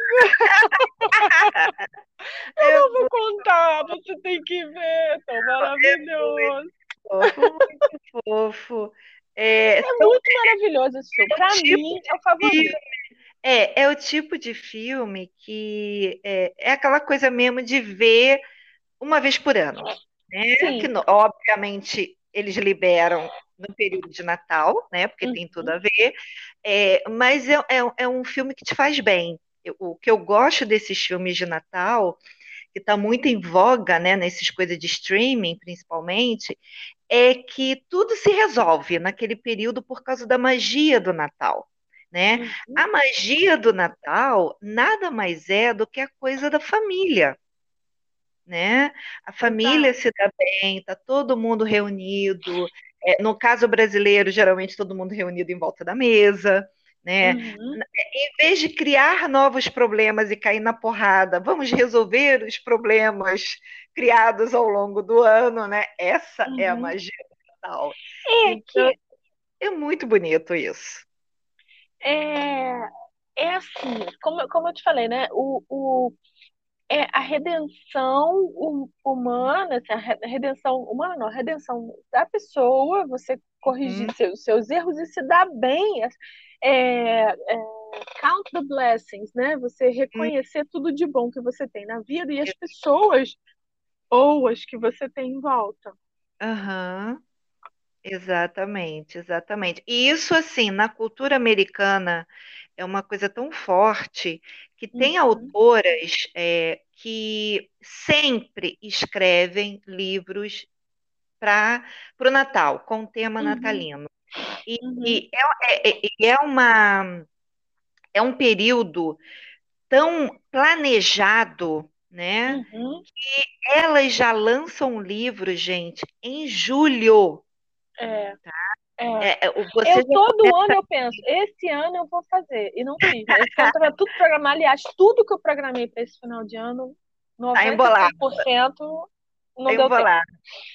(laughs) Eu não vou contar, você tem que ver, é tão maravilhoso. fofo, muito fofo. É, É muito maravilhoso esse filme. Pra tipo mim, é o favorito. é, é o tipo de filme que é, é aquela coisa mesmo de ver uma vez por ano, né? Que, obviamente, eles liberam no período de Natal, né? Porque tem tudo a ver. É, mas é, é, é um filme que te faz bem. Eu- o que eu gosto desses filmes de Natal, que está muito em voga, né? Nessas coisas de streaming, principalmente, é que tudo se resolve naquele período por causa da magia do Natal, né? Uhum. A magia do Natal nada mais é do que a coisa da família, né? A família se dá bem, tá todo mundo reunido. É, no caso brasileiro, geralmente todo mundo reunido em volta da mesa, né? Uhum. Em vez de criar novos problemas e cair na porrada, vamos resolver os problemas criados ao longo do ano, né? Essa é a Uhum. magia do Natal. É Então, que é muito bonito isso. é, é assim, como, como eu te falei, né? O, o, é a redenção hu- humana, assim, a re- a redenção humana, não, a redenção da pessoa, você corrigir Uhum. seus, seus erros e se dar bem. É, é, count the blessings, né? Você reconhecer tudo de bom que você tem na vida e as pessoas boas que você tem em volta. Aham, exatamente, exatamente. E isso, assim, na cultura americana é uma coisa tão forte que tem Uhum. autoras é, que sempre escrevem livros para o Natal, com tema Uhum. natalino. E, Uhum. e é, é- é- é uma, é um período tão planejado, né? Uhum. Elas já lançam um livro, gente, em julho. É, Tá? é. É, é, o- você Eu todo começa- ano eu penso, esse ano eu vou fazer. E não fiz. Esse ano tava tudo programado. Aliás, tudo que eu programei para esse final de ano, Tá embolado. 95% não Tá deu tempo. embolado.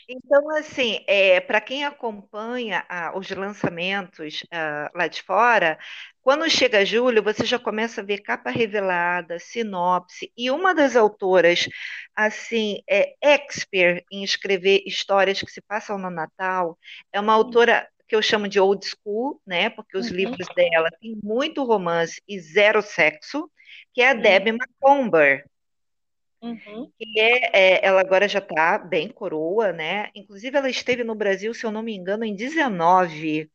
Então, assim, é, para quem acompanha ah, os lançamentos ah, lá de fora, quando chega julho, você já começa a ver capa revelada, sinopse, e uma das autoras, assim, é expert em escrever histórias que se passam no Natal, é uma autora que eu chamo de old school, né? Porque os Uhum. livros dela têm muito romance e zero sexo, que é a Uhum. Debbie Macomber Uhum. que é, é, ela agora já está bem coroa, né? Inclusive, ela esteve no Brasil, se eu não me engano, em 19,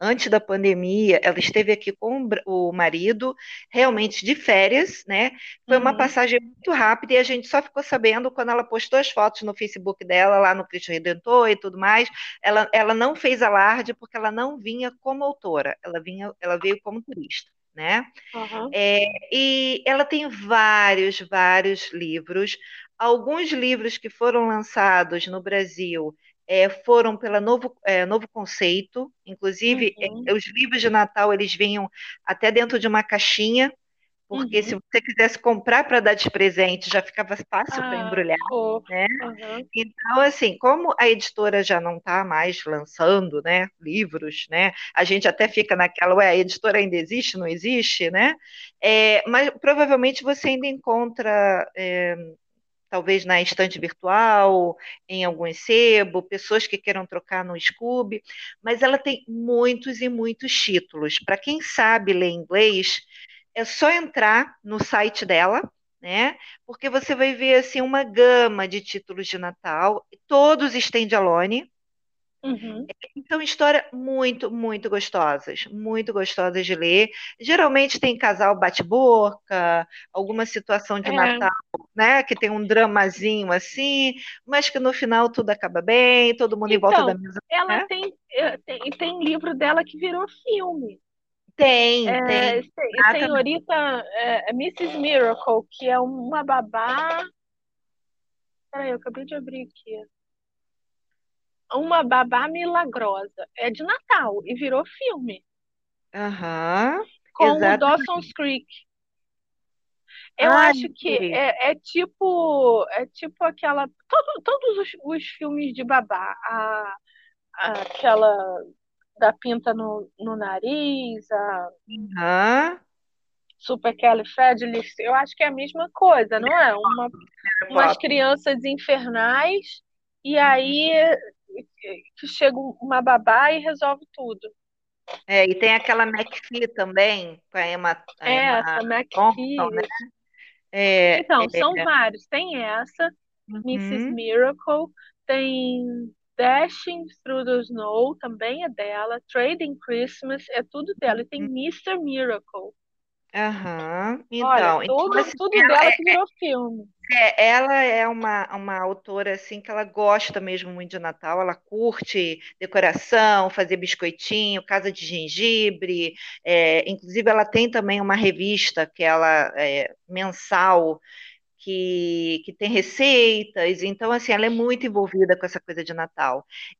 antes da pandemia. Ela esteve aqui com o marido, realmente de férias, né? Foi uma Uhum. passagem muito rápida e a gente só ficou sabendo quando ela postou as fotos no Facebook dela, lá no Cristo Redentor e tudo mais. Ela, ela não fez alarde porque ela não vinha como autora, ela vinha, ela veio como turista, né? Uhum. É, e ela tem vários, vários livros. Alguns livros que foram lançados no Brasil é, foram pela Novo, é, Novo Conceito. Inclusive, Uhum. é, os livros de Natal eles vinham até dentro de uma caixinha, porque Uhum. se você quisesse comprar para dar de presente, já ficava fácil para Ah, embrulhar. fofo. né? Uhum. Então, assim, como a editora já não está mais lançando, né, livros, né, a gente até fica naquela, ué, a editora ainda existe, não existe, né? É, mas provavelmente você ainda encontra, é, talvez na estante virtual, em algum sebo, pessoas que queiram trocar no Scoob, mas ela tem muitos e muitos títulos. Para quem sabe ler inglês, é só entrar no site dela, né? Porque você vai ver assim uma gama de títulos de Natal, todos stand-alone, Uhum. Então, história muito, muito gostosas, muito gostosas de ler. Geralmente tem casal bate-boca, alguma situação de É. Natal, né, que tem um dramazinho assim, mas que no final tudo acaba bem, todo mundo em volta da Então, mesa, ela né? tem, eh, tem, e tem livro dela que virou filme. Tem, É, tem. se- Exatamente. senhorita é, Mrs. Miracle, que é uma babá. Peraí, eu acabei de abrir aqui. Uma babá milagrosa. É de Natal e virou filme. Aham, Com o exato. Dawson's Creek. Eu Ai, acho que é, é tipo é tipo aquela todo- todos os, os filmes de babá, a, a- aquela da pinta no, no nariz, a Aham. Supercalifragilistic, eu acho que é a mesma coisa, não é? Uma, umas Pop. crianças infernais e aí que chega uma babá e resolve tudo. É, e tem aquela McPhee também, com a Emma, a É, Emma essa Thompson, McKee. né? É, Então, é, são vários. Tem essa, Mrs. uhum. Miracle, tem Dashing Through the Snow, também é dela, Trading Christmas, é tudo dela. E tem Mr. Miracle. Aham. Olha, Então, então tudo, assim, tudo ela dela é, que virou filme. é- ela é uma, uma autora assim que ela gosta mesmo muito de Natal, ela curte decoração, fazer biscoitinho, casa de gengibre, é, inclusive ela tem também uma revista que ela é mensal que, que tem receitas, então assim, ela é muito envolvida com essa coisa de Natal.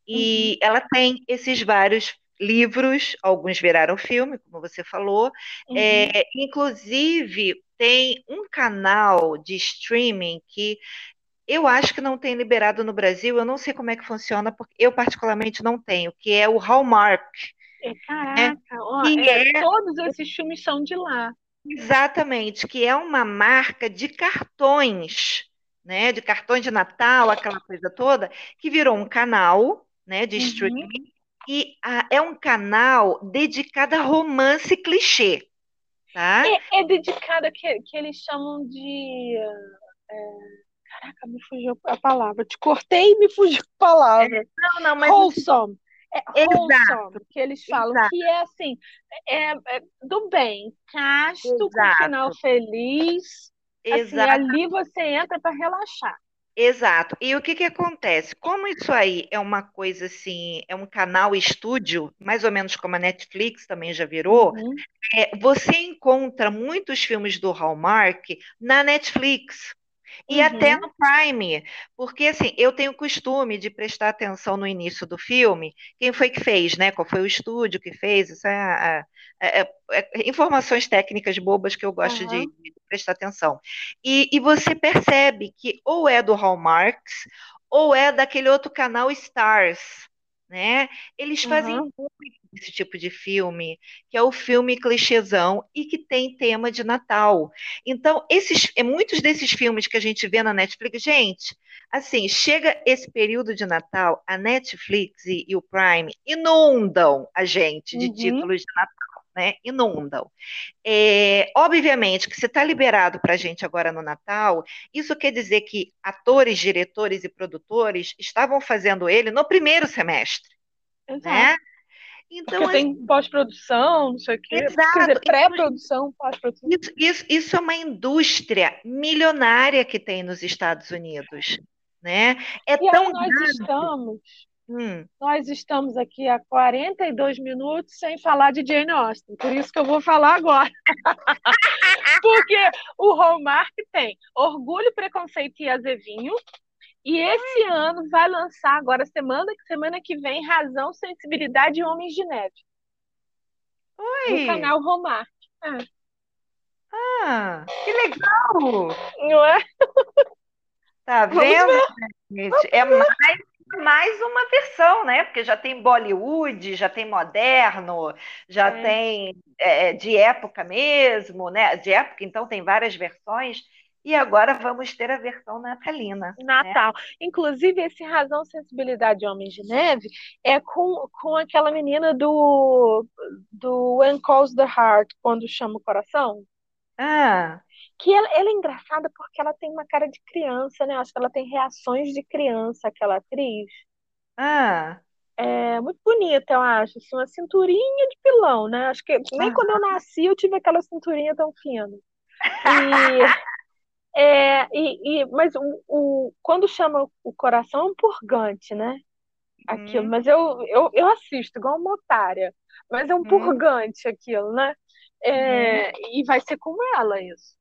Uhum. E ela tem esses vários livros, alguns viraram filme, como você falou, Uhum. é, inclusive tem um canal de streaming que eu acho que não tem liberado no Brasil, eu não sei como é que funciona, porque eu particularmente não tenho, que é o Hallmark. É, caraca, ó, Que é, é- todos esses filmes são de lá. Exatamente, que é uma marca de cartões, né? De cartões de Natal, aquela coisa toda, que virou um canal, né, de Uhum. streaming, e ah, é um canal dedicado a romance clichê, tá? É, é dedicado a que, que eles chamam de. é, caraca, me fugiu a palavra. Te cortei e me fugiu a palavra. Não, não, mas Wholesome. É Exato, que eles falam, exato. que é assim, é, é do bem, casto, com Exato. final feliz. Assim, exato. ali você entra para relaxar. Exato. E o que que acontece? Como isso aí é uma coisa assim, é um canal estúdio, mais ou menos como a Netflix também já virou, Uhum. é, você encontra muitos filmes do Hallmark na Netflix e Uhum. até no Prime, porque assim, eu tenho costume de prestar atenção no início do filme, quem foi que fez, né? Qual foi o estúdio que fez? Isso é, a- é- é- é informações técnicas bobas que eu gosto de, Aham. de prestar atenção. E, e você percebe que ou é do Hallmarks ou é daquele outro canal Stars, né? Eles fazem Aham. Esse tipo de filme, que é o filme clichêzão e que tem tema de Natal. Então, esses, é, muitos desses filmes que a gente vê na Netflix, gente, assim, chega esse período de Natal, a Netflix e, e o Prime inundam a gente de Uhum. títulos de Natal, né? Inundam. É, obviamente que se está liberado para a gente agora no Natal, isso quer dizer que atores, diretores e produtores estavam fazendo ele no primeiro semestre, Exato. né? Então, Porque tem pós-produção, não sei o quê. Quer Exato. dizer, pré-produção, pós-produção. Isso, isso, isso é uma indústria milionária que tem nos Estados Unidos, né? É E aí tão nós grande. estamos, Hum, nós estamos aqui há 42 minutos sem falar de Jane Austen. Por isso que eu vou falar agora. (laughs) Porque o Hallmark tem Orgulho, Preconceito e Azevinho. E esse ano vai lançar agora, semana, semana que vem, Razão, Sensibilidade e Homens de Neve. No oi, canal Hallmark. ah, que legal! Não é? Tá vendo, gente? É mais, mais uma versão, né? Porque já tem Bollywood, já tem moderno, já É. tem é, de época mesmo, né? De época, então tem várias versões. E agora vamos ter a versão natalina, né? Natal. Inclusive, esse Razão, Sensibilidade Homens de Neve é com, com aquela menina do, do When Calls the Heart, quando chama o coração. Ah, Que ela, ela é engraçada porque ela tem uma cara de criança, né? Acho que ela tem reações de criança, aquela atriz. ah, É muito bonita, eu acho. Assim, uma cinturinha de pilão, né? Acho que nem ah. quando eu nasci eu tive aquela cinturinha tão fina. E, (laughs) é, e, e, mas o, o, quando chama o coração é um purgante, né? Aquilo. Uhum, Mas eu, eu, eu assisto igual uma otária. Mas é um uhum, purgante aquilo, né? É, e vai ser com ela isso.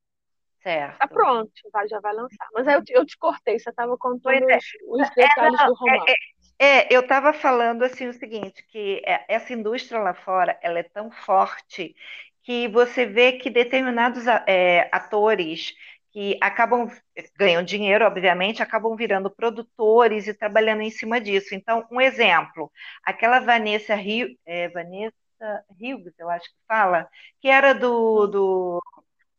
Tá Certo. pronto, vai, já vai lançar. Mas aí eu, te- eu te cortei, você estava contando é. os, os É, detalhes não, do romance. é, é, eu estava falando assim o seguinte, que é, essa indústria lá fora, ela é tão forte que você vê que determinados é, atores que acabam ganham dinheiro, obviamente, acabam virando produtores e trabalhando em cima disso. Então, um exemplo, aquela Vanessa Rio, é, Vanessa Hughes, eu acho que fala, que era do, do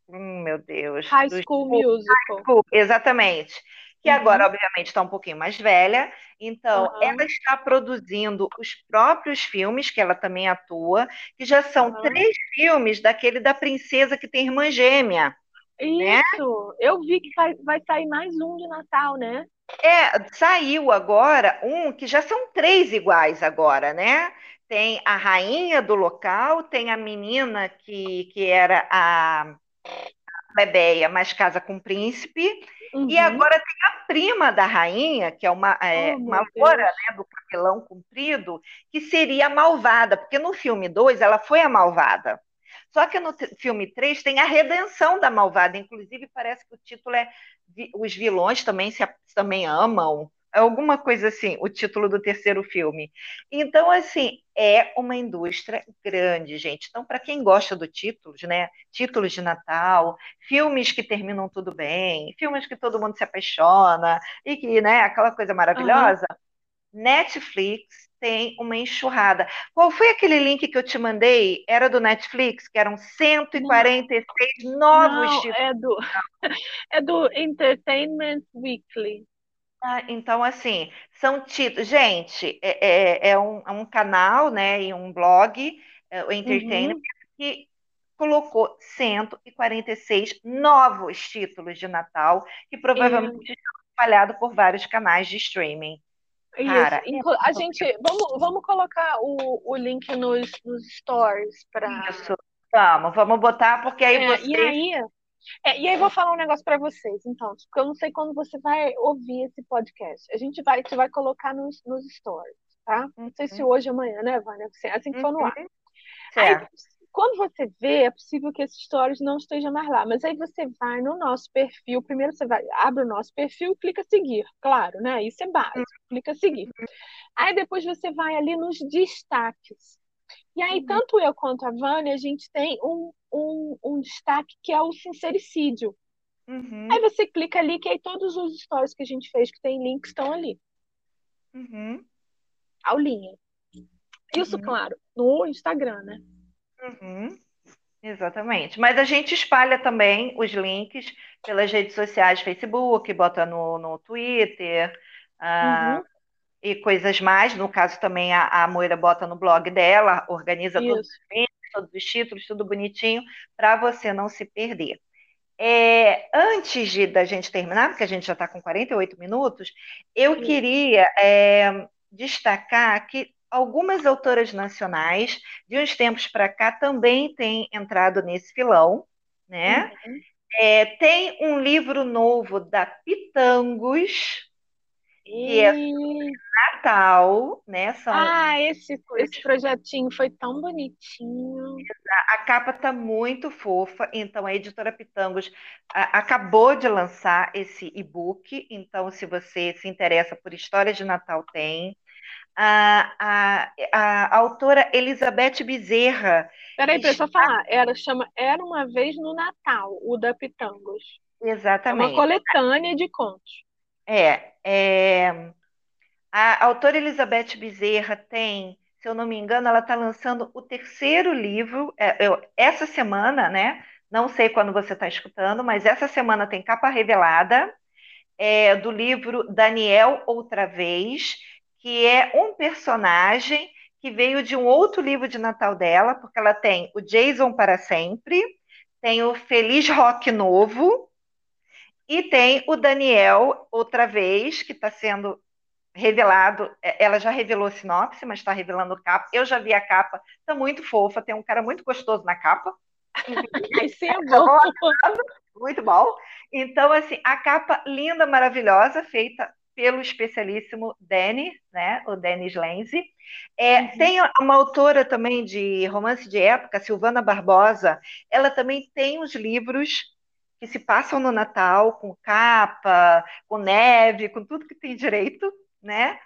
hum, meu Deus, High do School Musical. School, exatamente. Que agora, Uhum, obviamente, está um pouquinho mais velha. Então, ela aham, está produzindo os próprios filmes, que ela também atua, que já são aham. três filmes daquele da princesa que tem irmã gêmea, né? Isso, eu vi que vai, vai sair mais um de Natal, né? É, saiu agora um que já são três iguais agora, né? Tem a rainha do local, tem a menina que, que era a plebeia, mas casa com o príncipe. E Uhum. agora tem a prima da rainha, que é uma, é, Oh, uma loura, né, do cabelão comprido, que seria a malvada, porque no filme 2 ela foi a malvada. Só que no filme 3 tem a redenção da malvada, inclusive parece que o título é Os vilões também se também amam, é alguma coisa assim, o título do terceiro filme. Então, assim, é uma indústria grande, gente. Então, para quem gosta do títulos, né? Títulos de Natal, filmes que terminam tudo bem, filmes que todo mundo se apaixona e que, né, aquela coisa maravilhosa. Netflix tem uma enxurrada. Qual foi aquele link que eu te mandei? Era do Netflix, que eram Não, 146 novos não, títulos. é do, (laughs) é do Entertainment Weekly. Ah, Então, assim, são títulos. Gente, é, é- é um, é um canal, né, e um blog, é, o Entertainment, Uhum. que colocou 146 novos títulos de Natal, que provavelmente estão espalhados por vários canais de streaming. Isso. Cara, é Inclu- A gente, vamos, vamos colocar o, o link nos, nos stories para. isso. Vamos, vamos botar, porque aí É, e aí, é, e aí vou falar um negócio para vocês, então, porque eu não sei quando você vai ouvir esse podcast. A gente vai, você vai colocar nos, nos stories, tá? Não sei se Uhum, hoje ou amanhã, né, Vânia? Assim assim que for no ar. uhum, Aí, certo. Quando você vê, é possível que esses stories não estejam mais lá, mas aí você vai no nosso perfil, primeiro você vai, abre o nosso perfil, clica seguir, claro, né? Isso é básico, clica seguir. Aí depois você vai ali nos destaques. E aí, Uhum, tanto eu quanto a Vânia, a gente tem um, um, um destaque que é o sincericídio. Aí uhum, você clica ali, que aí todos os stories que a gente fez, que tem link, estão ali, uhum, aulinha. Isso, uhum, claro, no Instagram, né? Uhum. Exatamente. Mas a gente espalha também os links pelas redes sociais, Facebook, bota no, no Twitter, ah, Uhum, e coisas mais. No caso, também a, a Moira bota no blog dela, organiza todos isso, os links, todos os títulos, tudo bonitinho, para você não se perder. É, antes de, da gente terminar, porque a gente já está com 48 minutos, eu isso. queria é, destacar que algumas autoras nacionais, de uns tempos para cá, também têm entrado nesse filão, né? Uhum. É, tem um livro novo da Pitangos, que é Natal, né? São, Ah, esse, esse projetinho foi tão bonitinho. a capa está muito fofa, então a editora Pitangos a- acabou de lançar esse e-book, então se você se interessa por histórias de Natal, tem. A, a, a autora Elizabeth Bezerra, Peraí, deixa eu falar. Era, chama Era Uma Vez no Natal, o da Pitangos. É uma exatamente, coletânea de contos. é, é, a autora Elizabeth Bezerra tem, se eu não me engano, ela está lançando o terceiro livro, é, eu- essa semana, né? Não sei quando você está escutando, mas essa semana tem capa revelada, é, do livro Daniel Outra Vez, que é um personagem que veio de um outro livro de Natal dela, porque ela tem o Jason para sempre, tem o Feliz Rock Novo e tem o Daniel, outra vez, que está sendo revelado. É, ela já revelou a sinopse, mas está revelando capa. Eu já vi a capa, está muito fofa, tem um cara muito gostoso na capa. Esse é (laughs) bom. Muito bom. Então, assim, a capa linda, maravilhosa, feita pelo especialíssimo Danny, né, o Denis Lenzi. É, uhum. Tem uma autora também de romance de época, Silvana Barbosa, ela também tem os livros que se passam no Natal, com capa, com neve, com tudo que tem direito, né?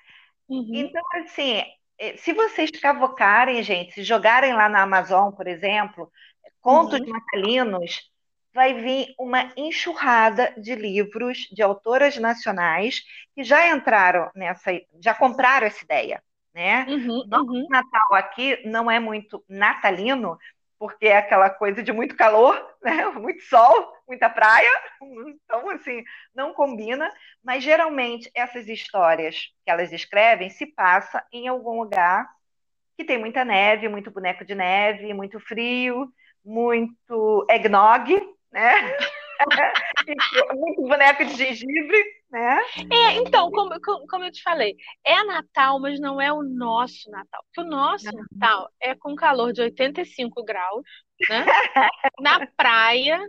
Uhum. Então, assim, é, se vocês cavocarem, gente, se jogarem lá na Amazon, por exemplo, contos uhum. natalinos, vai vir uma enxurrada de livros de autoras nacionais que já entraram nessa, já compraram essa ideia, né? Uhum, Nosso uhum. Natal aqui não é muito natalino, porque é aquela coisa de muito calor, (laughs) né? Muito sol, muita praia, então assim não combina. Mas geralmente essas histórias que elas escrevem se passa em algum lugar que tem muita neve, muito boneco de neve, muito frio, muito eggnog, né? (laughs) Muito boneco de gengibre, né? É, então, como, como eu te falei, é Natal, mas não é o nosso Natal. Porque o nosso. Natal é com calor de 85 graus, né? (laughs) Na praia,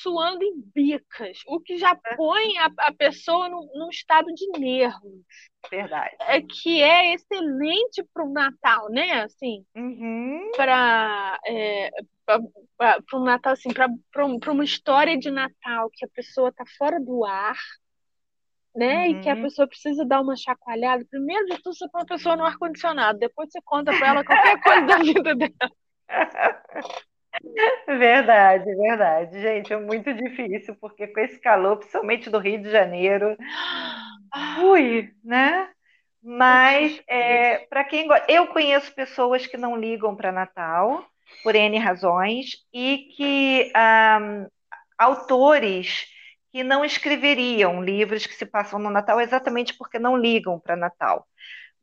suando em bicas, o que já põe a, a pessoa num, num estado de nervos. Verdade. É, que é excelente para o Natal, né? Assim, uhum. para é, para um Natal, assim, para um, uma história de Natal que a pessoa está fora do ar, né? Uhum. E que a uhum. pessoa precisa dar uma chacoalhada. Primeiro de tudo, você põe a pessoa no ar-condicionado, depois você conta para ela qualquer coisa da vida dela. (laughs) (laughs) Verdade, verdade. Gente, é muito difícil, porque com esse calor, principalmente do Rio de Janeiro, ui, né? Mas, é, para quem gosta, eu conheço pessoas que não ligam para Natal, por N razões, e que um, autores que não escreveriam livros que se passam no Natal exatamente porque não ligam para Natal.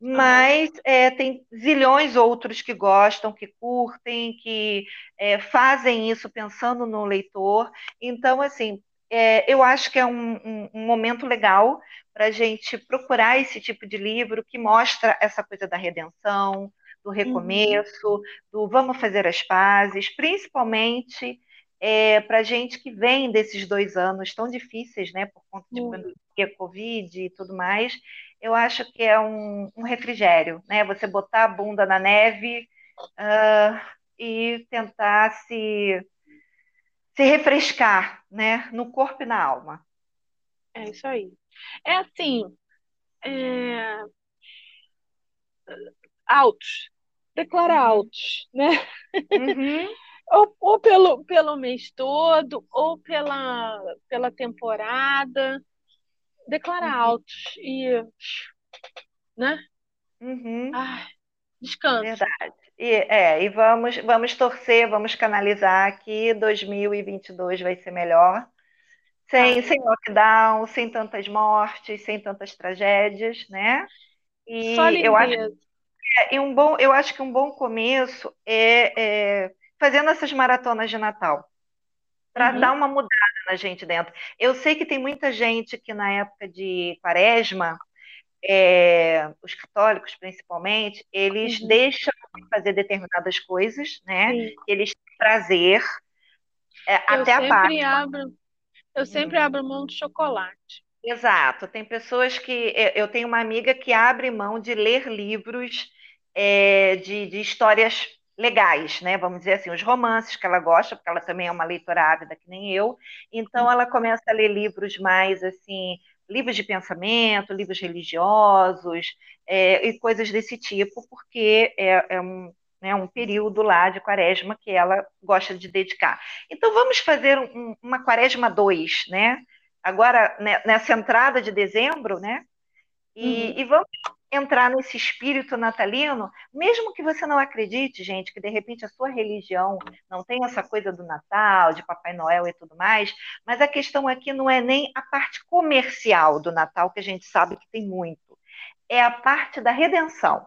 Mas é, tem zilhões outros que gostam, que curtem, que é, fazem isso pensando no leitor. Então, assim, é, eu acho que é um, um, um momento legal para a gente procurar esse tipo de livro que mostra essa coisa da redenção, do uhum. recomeço, uhum. do vamos fazer as pazes, principalmente é, para gente que vem desses dois anos tão difíceis, né, por conta de uhum. pandemia, Covid e tudo mais, eu acho que é um, um refrigério, né, você botar a bunda na neve uh, e tentar se, se refrescar, né, no corpo e na alma. É isso aí. É assim, é altos, declara uhum. altos, né? Uhum. (laughs) ou, ou pelo, pelo mês todo, ou pela, pela temporada, declara uhum. altos e, né? Uhum. Ai, descansa. Verdade. E, é, e vamos, vamos torcer, vamos canalizar que 2022 vai ser melhor. Sem, sem lockdown, sem tantas mortes, sem tantas tragédias, né? E Só eu acho é, e um bom, eu acho que um bom começo é, é fazendo essas maratonas de Natal, para uhum. dar uma mudada na gente dentro. Eu sei que tem muita gente que na época de Quaresma, é, os católicos principalmente, eles uhum. deixam de fazer determinadas coisas, né? Sim. Eles têm prazer é, até a parte. Abro, eu sempre uhum. abro mão de chocolate. Exato. Tem pessoas que. Eu tenho uma amiga que abre mão de ler livros é, de, de, histórias legais, né? Vamos dizer assim, os romances que ela gosta, porque ela também é uma leitora ávida que nem eu. Então ela começa a ler livros mais assim, livros de pensamento, livros religiosos é, e coisas desse tipo, porque é, é um, né, um período lá de quaresma que ela gosta de dedicar. Então vamos fazer um, uma quaresma 2, né? Agora, né, nessa entrada de dezembro, né? E, uhum. e vamos entrar nesse espírito natalino, mesmo que você não acredite, gente, que de repente a sua religião não tem essa coisa do Natal, de Papai Noel e tudo mais, mas a questão aqui não é nem a parte comercial do Natal, que a gente sabe que tem muito, é a parte da redenção,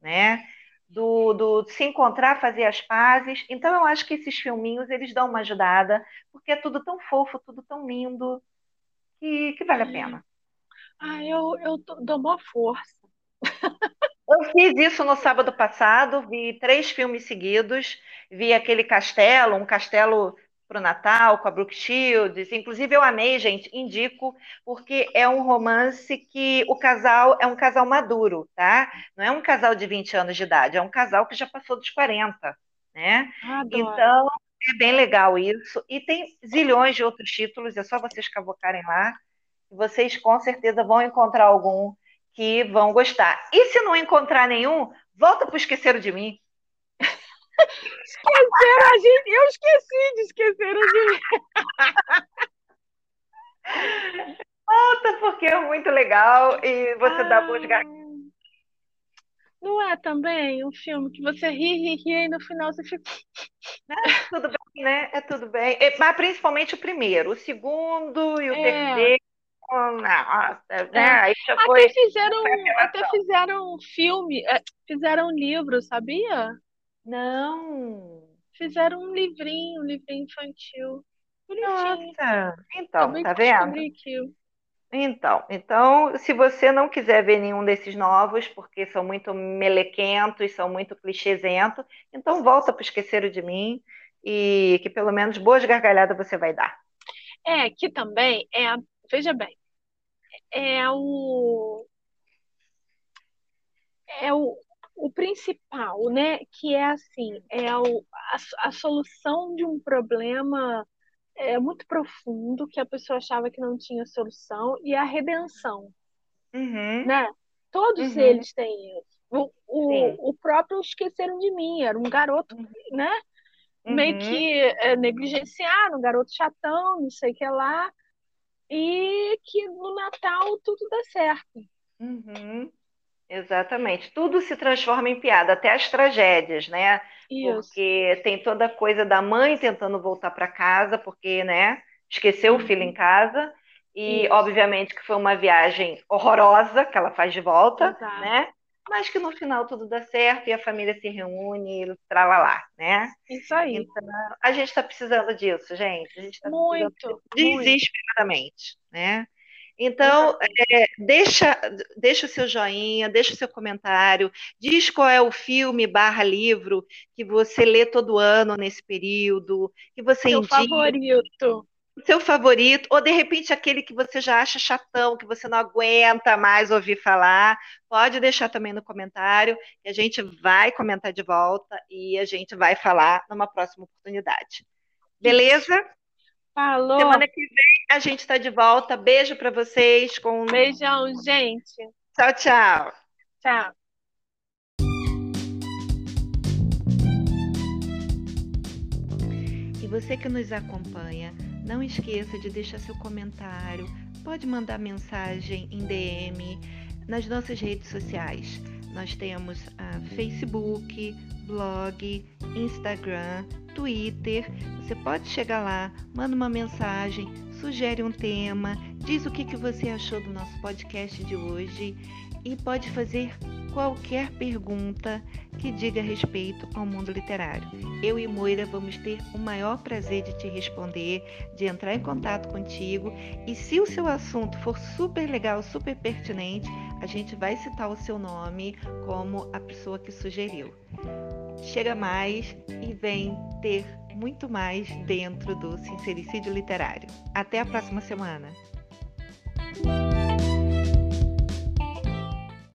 né? do, do se encontrar, fazer as pazes. Então eu acho que esses filminhos eles dão uma ajudada, porque é tudo tão fofo, tudo tão lindo, que, que vale a pena. Ah, eu, eu dou uma força. Eu fiz isso no sábado passado, vi três filmes seguidos, vi aquele castelo, um castelo para o Natal com a Brooke Shields. Inclusive, eu amei, gente, indico, porque é um romance que o casal é um casal maduro, tá? Não é um casal de 20 anos de idade, é um casal que já passou dos 40, né? Adoro. Então, é bem legal isso. E tem zilhões de outros títulos, é só vocês cavocarem lá. Vocês com certeza vão encontrar algum que vão gostar. E se não encontrar nenhum, volta para Esqueceram de Mim. Esqueceram a gente. Eu esqueci de esqueceram de mim. Volta, porque é muito legal e você dá boas gargalhadas. Não é também um filme que você ri, ri, ri e no final você fica. É, tudo bem, né? É tudo bem. Mas principalmente o primeiro. O segundo e o É. terceiro. Nossa, né? É. Aí já Até foi. fizeram, até fizeram um filme, é, fizeram um livro, sabia? Não. Fizeram um livrinho, um livrinho infantil. Bonitinho. Nossa. Então, Acabei tá vendo? Então, então, se você não quiser ver nenhum desses novos, porque são muito melequentos, são muito clichêsentos, então volta para Esqueceram de Mim e que pelo menos boas gargalhadas você vai dar. É, que também é, a- veja bem, é o é o, o principal, né? Que é assim, é o, a, a solução de um problema é, muito profundo que a pessoa achava que não tinha solução e a redenção, Uhum, né? Todos Uhum. eles têm isso. O, o, o próprio Esqueceram de Mim, era um garoto, né? Meio uhum. que é, negligenciaram, um garoto chatão, não sei o que lá, e que no Natal tudo dá certo. Uhum, exatamente. Tudo se transforma em piada, até as tragédias, né? Isso. Porque tem toda a coisa da mãe tentando voltar para casa, porque, né, esqueceu o filho em casa. E, Isso. obviamente, que foi uma viagem horrorosa que ela faz de volta, Exato. né? Mas que no final tudo dá certo e a família se reúne e tralalá, né? Isso aí. Então, a gente está precisando disso, gente. A gente precisando Muito, muito. desesperadamente, né? Então, é, deixa, deixa o seu joinha, deixa o seu comentário, diz qual é o filme barra livro que você lê todo ano nesse período, que você Seu indica, favorito. Seu favorito, ou de repente aquele que você já acha chatão, que você não aguenta mais ouvir falar, pode deixar também no comentário, que a gente vai comentar de volta e a gente vai falar numa próxima oportunidade. Beleza? Falou. Semana que vem a gente está de volta. Beijo para vocês. Com... Beijão, gente. Tchau, tchau. Tchau. E você que nos acompanha, não esqueça de deixar seu comentário. Pode mandar mensagem em DM nas nossas redes sociais. Nós temos a Facebook, blog, Instagram, Twitter. Você pode chegar lá, manda uma mensagem, sugere um tema, diz o que, que você achou do nosso podcast de hoje e pode fazer qualquer pergunta que diga respeito ao mundo literário. Eu e Moira vamos ter o maior prazer de te responder, de entrar em contato contigo e se o seu assunto for super legal, super pertinente, a gente vai citar o seu nome como a pessoa que sugeriu. Chega mais e vem ter muito mais dentro do Sincericídio Literário. Até a próxima semana!